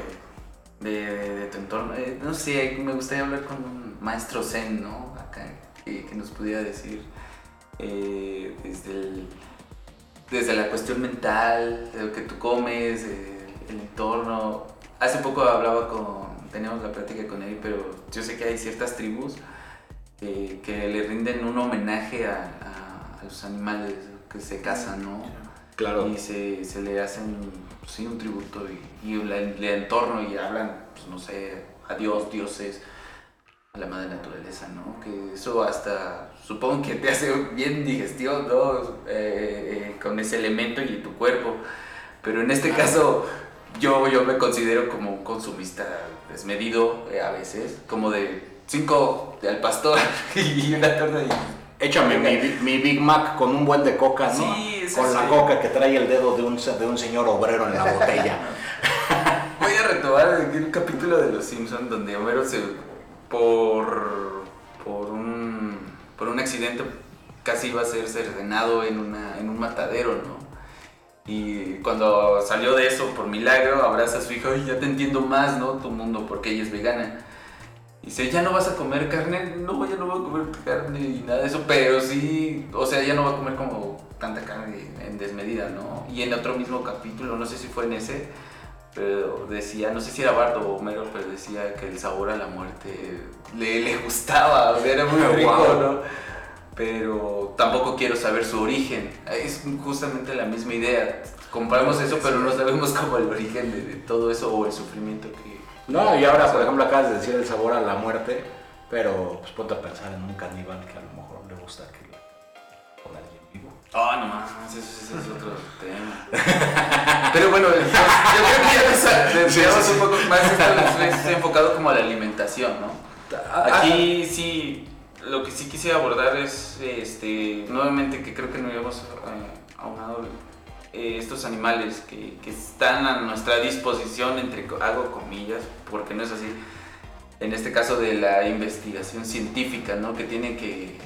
de, de- de tu entorno. Eh, no sé, me gustaría hablar con un maestro zen, ¿no? Acá, que, que nos pudiera decir eh, desde, el- desde la cuestión mental, de lo que tú comes, el entorno. Hace poco hablaba con, teníamos la plática con él, pero yo sé que hay ciertas tribus eh, que le rinden un homenaje a, a- a los animales que se cazan, ¿no? Claro. Y se, se le hacen, pues, sí, un tributo y, y el, el entorno y hablan, pues no sé, a Dios, dioses, a la madre naturaleza, ¿no? Que eso hasta, supongo que te hace bien digestión, ¿no? Eh, eh, con ese elemento y tu cuerpo. Pero en este caso, yo, yo me considero como un consumista desmedido eh, a veces, como de cinco de al pastor y una torta y Échame mi, mi Big Mac con un buen de coca, ¿no? Sí, con la coca que trae el dedo de un, de un señor obrero en la botella. Voy a retomar un capítulo de Los Simpsons donde Homero se por por un por un accidente casi iba a ser cercenado en una en un matadero, ¿no? Y cuando salió de eso por milagro abraza a su hija y ya te entiendo más, ¿no? Tu mundo porque ella es vegana. Y dice, ya no vas a comer carne, no, ya no voy a comer carne y nada de eso, pero sí, o sea, ya no va a comer como tanta carne en desmedida, ¿no? Y en otro mismo capítulo, no sé si fue en ese, pero decía, no sé si era Bart o Homero, pero decía que el sabor a la muerte le, le gustaba, o sea, era muy rico. ¿no? Pero tampoco quiero saber su origen. Es justamente la misma idea. Compramos eso, pero no sabemos como el origen de, de todo eso o el sufrimiento que... No, y ahora, por ejemplo, acabas de decir el sabor a la muerte, pero pues ponte a pensar en un caníbal que a lo mejor le gusta que con alguien vivo. Ah, no más, eso, eso es otro tema. Pero bueno, yo, yo creo que ya un poco más, esto es, es enfocado como a la alimentación, ¿no? Aquí sí, lo que sí quisiera abordar es, este, nuevamente, que creo que no habíamos eh, aunado eh, estos animales que, están a nuestra disposición, entre, hago comillas, porque no es así, en este caso de la investigación científica, ¿no? Que tiene que,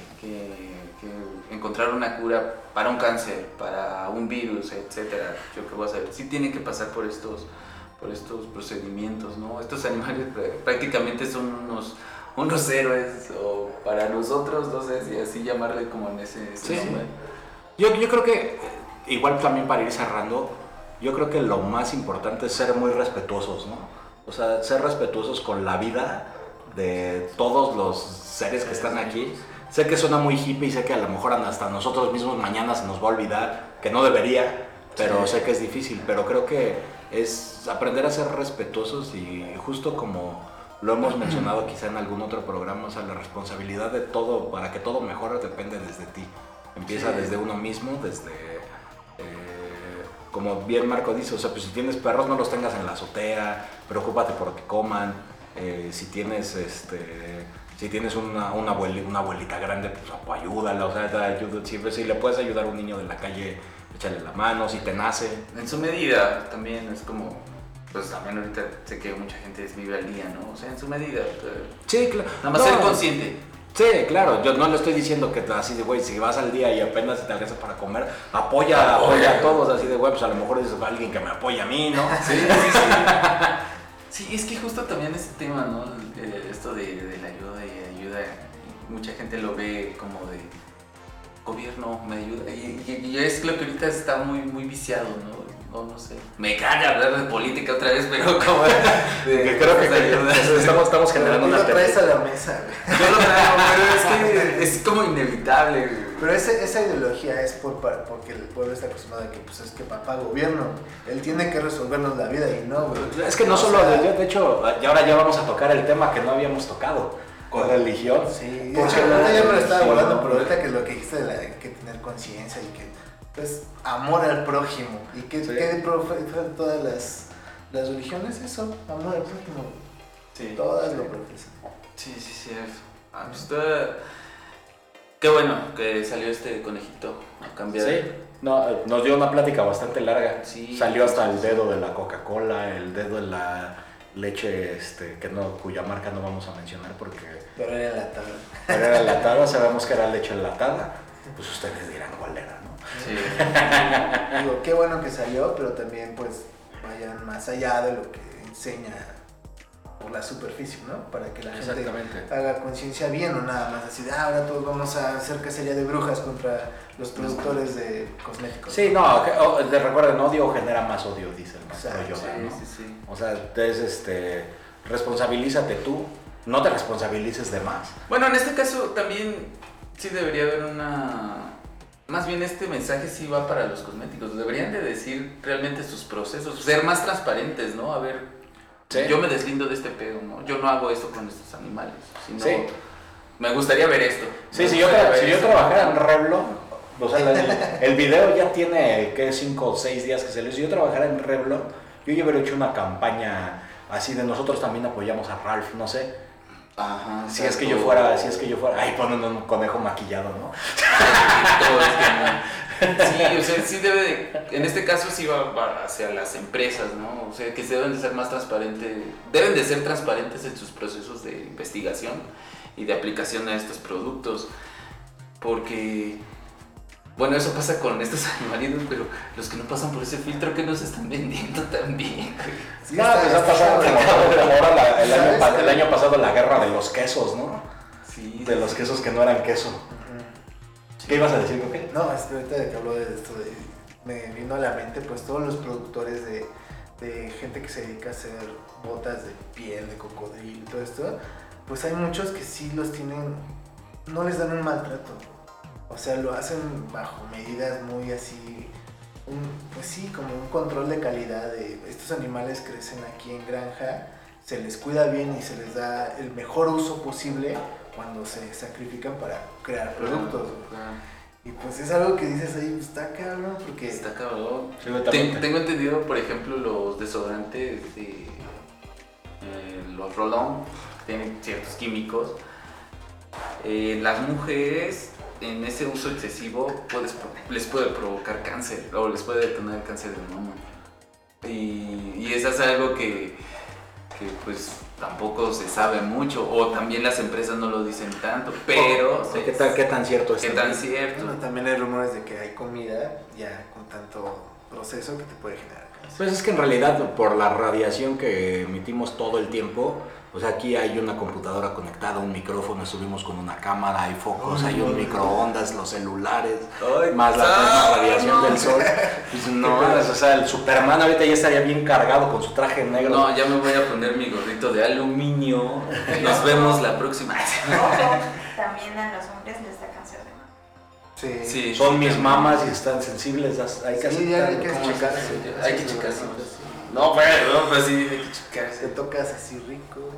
encontrar una cura para un cáncer, para un virus, etcétera. Yo qué voy a saber. Sí tiene que pasar por estos, por estos procedimientos, ¿no? Estos animales prá- prácticamente son unos, unos héroes, o para nosotros, no sé si así llamarle como en ese, ese Sí, sí. nombre. Yo, yo creo que, eh, igual también para ir cerrando, yo creo que lo más importante es ser muy respetuosos, ¿no? O sea, ser respetuosos con la vida de todos los seres que están aquí. Sé que suena muy hippie y sé que a lo mejor hasta nosotros mismos mañana se nos va a olvidar, que no debería, pero sé que es difícil, pero creo que es aprender a ser respetuosos y justo como lo hemos mencionado quizá en algún otro programa, o sea, la responsabilidad de todo, para que todo mejore, depende desde ti. Empieza Sí. desde uno mismo, desde... eh, como bien Marco dice, o sea, pues si tienes perros no los tengas en la azotea, preocúpate por que coman, eh, si tienes este... Si tienes una, una, abueli- una abuelita grande, pues apo- ayúdala, o sea, ayuda- si, si le puedes ayudar a un niño de la calle, échale la mano, si te nace. En su medida también es como, pues también ahorita sé que mucha gente vive al día, ¿no? O sea, en su medida. Sí, claro. Nada más ser consciente. Sí, claro, yo no le estoy diciendo que así de, güey, si vas al día y apenas te alcanza para comer, apoya, apoya a todos, así de, güey, pues a lo mejor es alguien que me apoya a mí, ¿no? Sí, sí, sí. Sí, es que justo también ese tema, ¿no? Eh, esto de, de la ayuda y ayuda, mucha gente lo ve como de gobierno, me ayuda. Y, y- y es lo que ahorita está muy, muy viciado, ¿no? No, no sé. Me caga hablar de política otra vez, pero como de, Que creo que, de estamos, estamos generando Tú una lo traes a la mesa, güey. Yo lo traigo, pero es que es como inevitable. güey. Pero ese- esa ideología es por, porque el pueblo está acostumbrado a que, pues, es que papá gobierno, él tiene que resolvernos la vida y no, güey. Es que no O solo, sea, de, de hecho, y ahora ya vamos a tocar el tema que no habíamos tocado, con religión. Sí, Porque porque ahorita ya me lo estaba volando, pero ahorita que lo que dijiste de la, que tener conciencia y que, pues, amor al prójimo. ¿Y que, Sí. profesan todas las, las religiones? Eso, amor al prójimo. Sí. Todas lo profesan. Sí, sí, cierto. Ah, pues está- Qué bueno que salió este conejito a cambiar. Sí, no, eh, nos dio una plática bastante larga. Sí. Salió hasta el dedo de la Coca-Cola, el dedo de la leche este, que no, cuya marca no vamos a mencionar porque Pero era enlatado. era enlatada, sabemos que era leche enlatada. Pues ustedes dirán cuál era. Sí. Digo, qué bueno que salió, pero también, pues, vayan más allá de lo que enseña por la superficie, ¿no? Para que la gente haga conciencia bien, o nada más así de, ah, ahora todos vamos a hacer cacería de brujas contra los productores de cosméticos. Sí, no, oh, de- recuerden, odio genera más odio, dice el maestro Exacto, Yoda, Sí, ¿no? sí, sí. O sea, entonces, este, responsabilízate tú, no te responsabilices de más. Bueno, en este caso también sí debería haber una... Más bien este mensaje sí va para los cosméticos. Deberían de decir realmente sus procesos, ser más transparentes, ¿no? A ver, Sí. yo me deslindo de este pedo, ¿no? Yo no hago esto con estos animales. Sino Sí. Me gustaría ver esto. Sí, si yo, si yo trabajara en Revlon, o sea, el, el video ya tiene, ¿qué? 5 o 6 días que salió. Si yo trabajara en Revlon, yo ya hubiera hecho una campaña así de nosotros también apoyamos a Ralph, no sé. Ajá, Si es que yo fuera, si es que yo fuera, ay, ponen un conejo maquillado, ¿no? Sí, o sea, sí debe de, en este caso sí va, va hacia las empresas, ¿no? O sea, que se deben de ser más transparentes, deben de ser transparentes en sus procesos de investigación y de aplicación a estos productos, porque, bueno, eso pasa con estos animalitos, pero los que no pasan por ese filtro que nos están vendiendo también. Sí, no, está- pues ha está pasado como, cabrón. como ahora la- el, año, pasado la guerra de los quesos, ¿no? Sí, De los quesos que no eran queso. ¿Qué ibas a decir, Coque? No, es que ahorita de que hablo de esto, de, me vino a la mente pues todos los productores de, de gente que se dedica a hacer botas de piel, de cocodrilo y todo esto, pues hay muchos que sí los tienen, no les dan un maltrato. O sea, lo hacen bajo medidas muy así, un, pues sí, como un control de calidad de estos animales crecen aquí en granja, se les cuida bien y se les da el mejor uso posible cuando se sacrifican para crear productos. Y pues es algo que dices ahí, pues, está cabrón, porque Está cabrón. Ten- tengo entendido, por ejemplo, los desodorantes de eh, los Rolón tienen ciertos químicos. Eh, las mujeres en ese uso excesivo puedes les puede provocar cáncer o les puede detonar cáncer de mama. Y, y eso es algo que, que, pues tampoco se sabe mucho o también las empresas no lo dicen tanto, pero ¿Qué, tan, ¿Qué tan cierto es? qué tan cierto. bueno, también hay rumores de que hay comida ya con tanto proceso que te puede generar. Pues es que en realidad por la radiación que emitimos todo el tiempo, o sea, aquí hay una computadora conectada, un micrófono, subimos con una cámara, hay focos, hay un microondas, los celulares, más la misma radiación del sol. Pues no, o sea, el Superman ahorita ya estaría bien cargado con su traje negro. No, ya me voy a poner mi gorrito de aluminio. Nos vemos la próxima. Ojo, también a los hombres les Sí, Sí. Son mis mamas y están sensibles, hay que Sí, hay que checarse. Hay que checarse. No, pero, no, pues sí, hay que Te checarse. tocas así rico.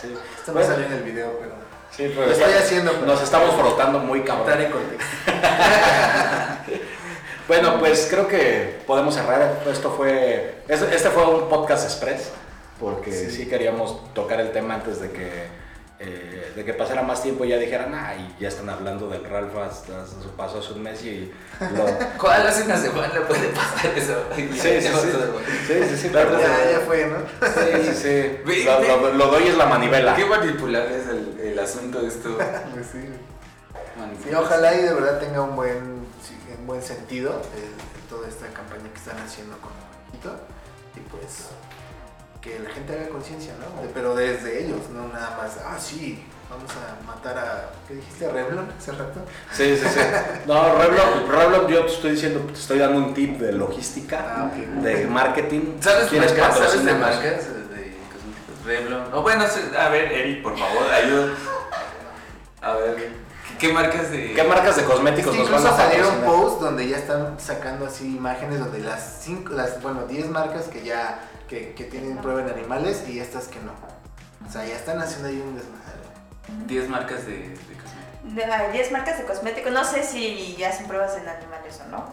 Sí. Esto no salió en el video, pero. sí, Lo estoy haciendo. Nos estamos frotando muy cabrón. en contexto. Bueno, pues creo que podemos cerrar. Esto fue. Este este fue un podcast express. Porque sí, Sí. queríamos tocar el tema antes de que. Eh, de que pasara más tiempo y ya dijeran, ay, ya están hablando del Ralph hasta hasta su paso hace un mes y lo, ¿Cuál hace una semana puede pasar eso? Sí, sí, sí. Sí, sí, sí, Claro, pero- Ya, ya fue, ¿no? Sí, sí, sí. Lo, lo- lo doy es la manivela. Qué manipulable es el, el asunto de esto. Pues sí. Sí, ojalá y de verdad tenga un buen, sí, un buen sentido eh, toda esta campaña que están haciendo con Juanito. Y pues que la gente haga conciencia, ¿no? De- pero desde ellos, no nada más, ah, sí, vamos a matar a, ¿qué dijiste? ¿A Revlon hace rato? Sí, sí, sí. No, Revlon, Revlon, yo te estoy diciendo, te estoy dando un tip de logística, Ah, ok. de marketing. ¿Sabes ¿Quieres marcas? ¿Sabes de marcas de cosméticos? Revlon. O bueno, sí, a ver, Eric, por favor, ayuda. A ver, ¿qué, marcas de...? ¿Qué marcas de cosméticos que nos van incluso a salieron posts donde ya están sacando así imágenes donde las cinco, las, bueno, 10 marcas que ya, que, que tienen prueba en animales y estas que no. O sea, ya están haciendo ahí un desmadre. 10 marcas de, de cosméticos. De- Hay 10 marcas de cosméticos. No sé si hacen pruebas en animales o no.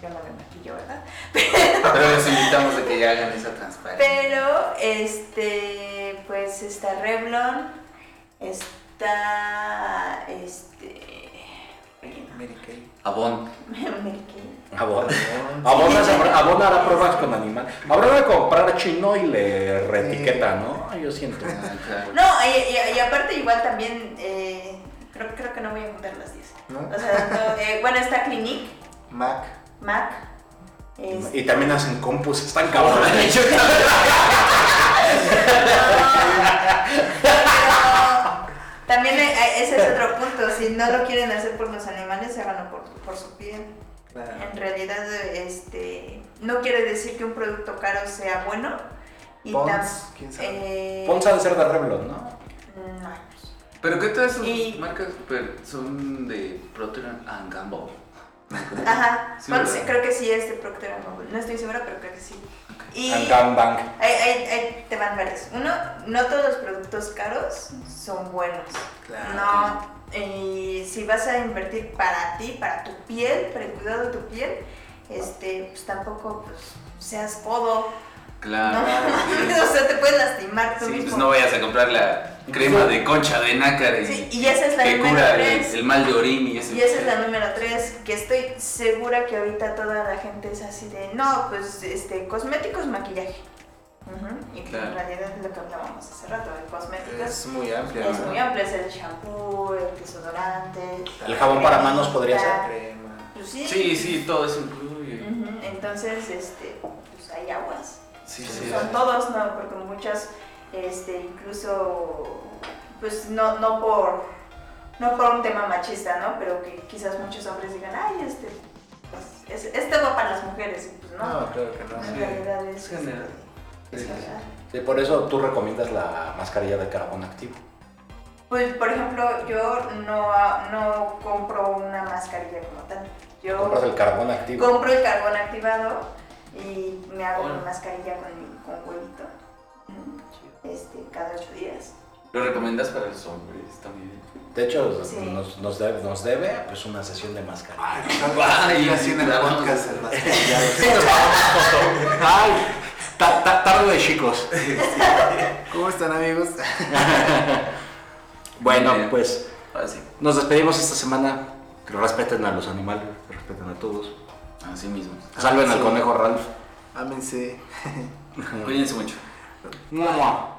Yo no me maquillo, ¿verdad? Pero les invitamos a que ya hagan esa transparencia. Pero, este, pues está Revlon, está, este, Mary Kay. Avon. Mary Kay. Hará pruebas con animal. Habrá de comprar chino y le reetiqueta, ¿no? Yo siento. Ah. No, y, y- y aparte igual también, eh, creo, creo que no voy a juntar las 10. ¿No? O sea, no, eh, bueno, está Clinique, Mac. Mac, este, Y también hacen compus, están cabrones. También ese es otro punto. Si no lo quieren hacer por los animales, háganlo por, por su piel. Claro. En realidad, este, no quiere decir que un producto caro sea bueno. Y Pons, tam- quién sabe. eh, Pons ha de ser de Revlon, ¿no? no. Pero que todas sus Y- marcas son de Procter and Gamble. Ajá, Sí, Pons, creo que sí es de Procter Gamble. No estoy segura, pero creo que sí. Y And Gangbang. ahí, ahí- ahí te van varios. Uno, no todos los productos caros son buenos. Claro. No, y si vas a invertir para ti, para tu piel, para el cuidado de tu piel, este, pues tampoco pues, seas codo, Claro. ¿no? o sea, te puedes lastimar tú Sí, mismo. pues no vayas a comprar la crema de concha de nácar y, Sí, y esa es la que número cura el, 3. el mal de orín y eso. Y esa es la número 3, que estoy segura que ahorita toda la gente es así de, no, pues este, cosméticos, maquillaje. Y que Claro. en realidad es lo que hablábamos hace rato, de cosméticos. Es muy amplia. Es muy amplio, es el shampoo, el desodorante. El jabón para manos podría ser. Crema. Pues sí. Sí, sí, todo eso incluye. Entonces, este, pues hay aguas. Sí, Sí, sí. Son todos, ¿no? Porque muchas, este, incluso, pues no, no por, no por un tema machista, ¿no? Pero que quizás muchos hombres digan, ay, este, pues, es- este va para las mujeres, y pues no. No, claro que no. en sí. realidad es, Es general. este, es general. Sí, por eso tú recomiendas la mascarilla de carbón activo. Pues, por ejemplo, yo no, no compro una mascarilla como tal. Yo Compras el carbón activo. compro el carbón activado y me hago mi Bueno. mascarilla con, con huevito. Este, cada ocho días. ¿Lo recomiendas para los hombres también? De hecho, Sí. nos, nos debe, nos debe pues, una sesión de mascarilla. Ay, así en el podcast. Ay, ta- ta- tarde de chicos. ¿Cómo están, amigos? Bueno, Bien. pues nos despedimos esta semana. Que respeten a los animales, que respeten a todos. Así mismo. Salven al conejo Ralph. Ámense. Cuídense mucho. Mua.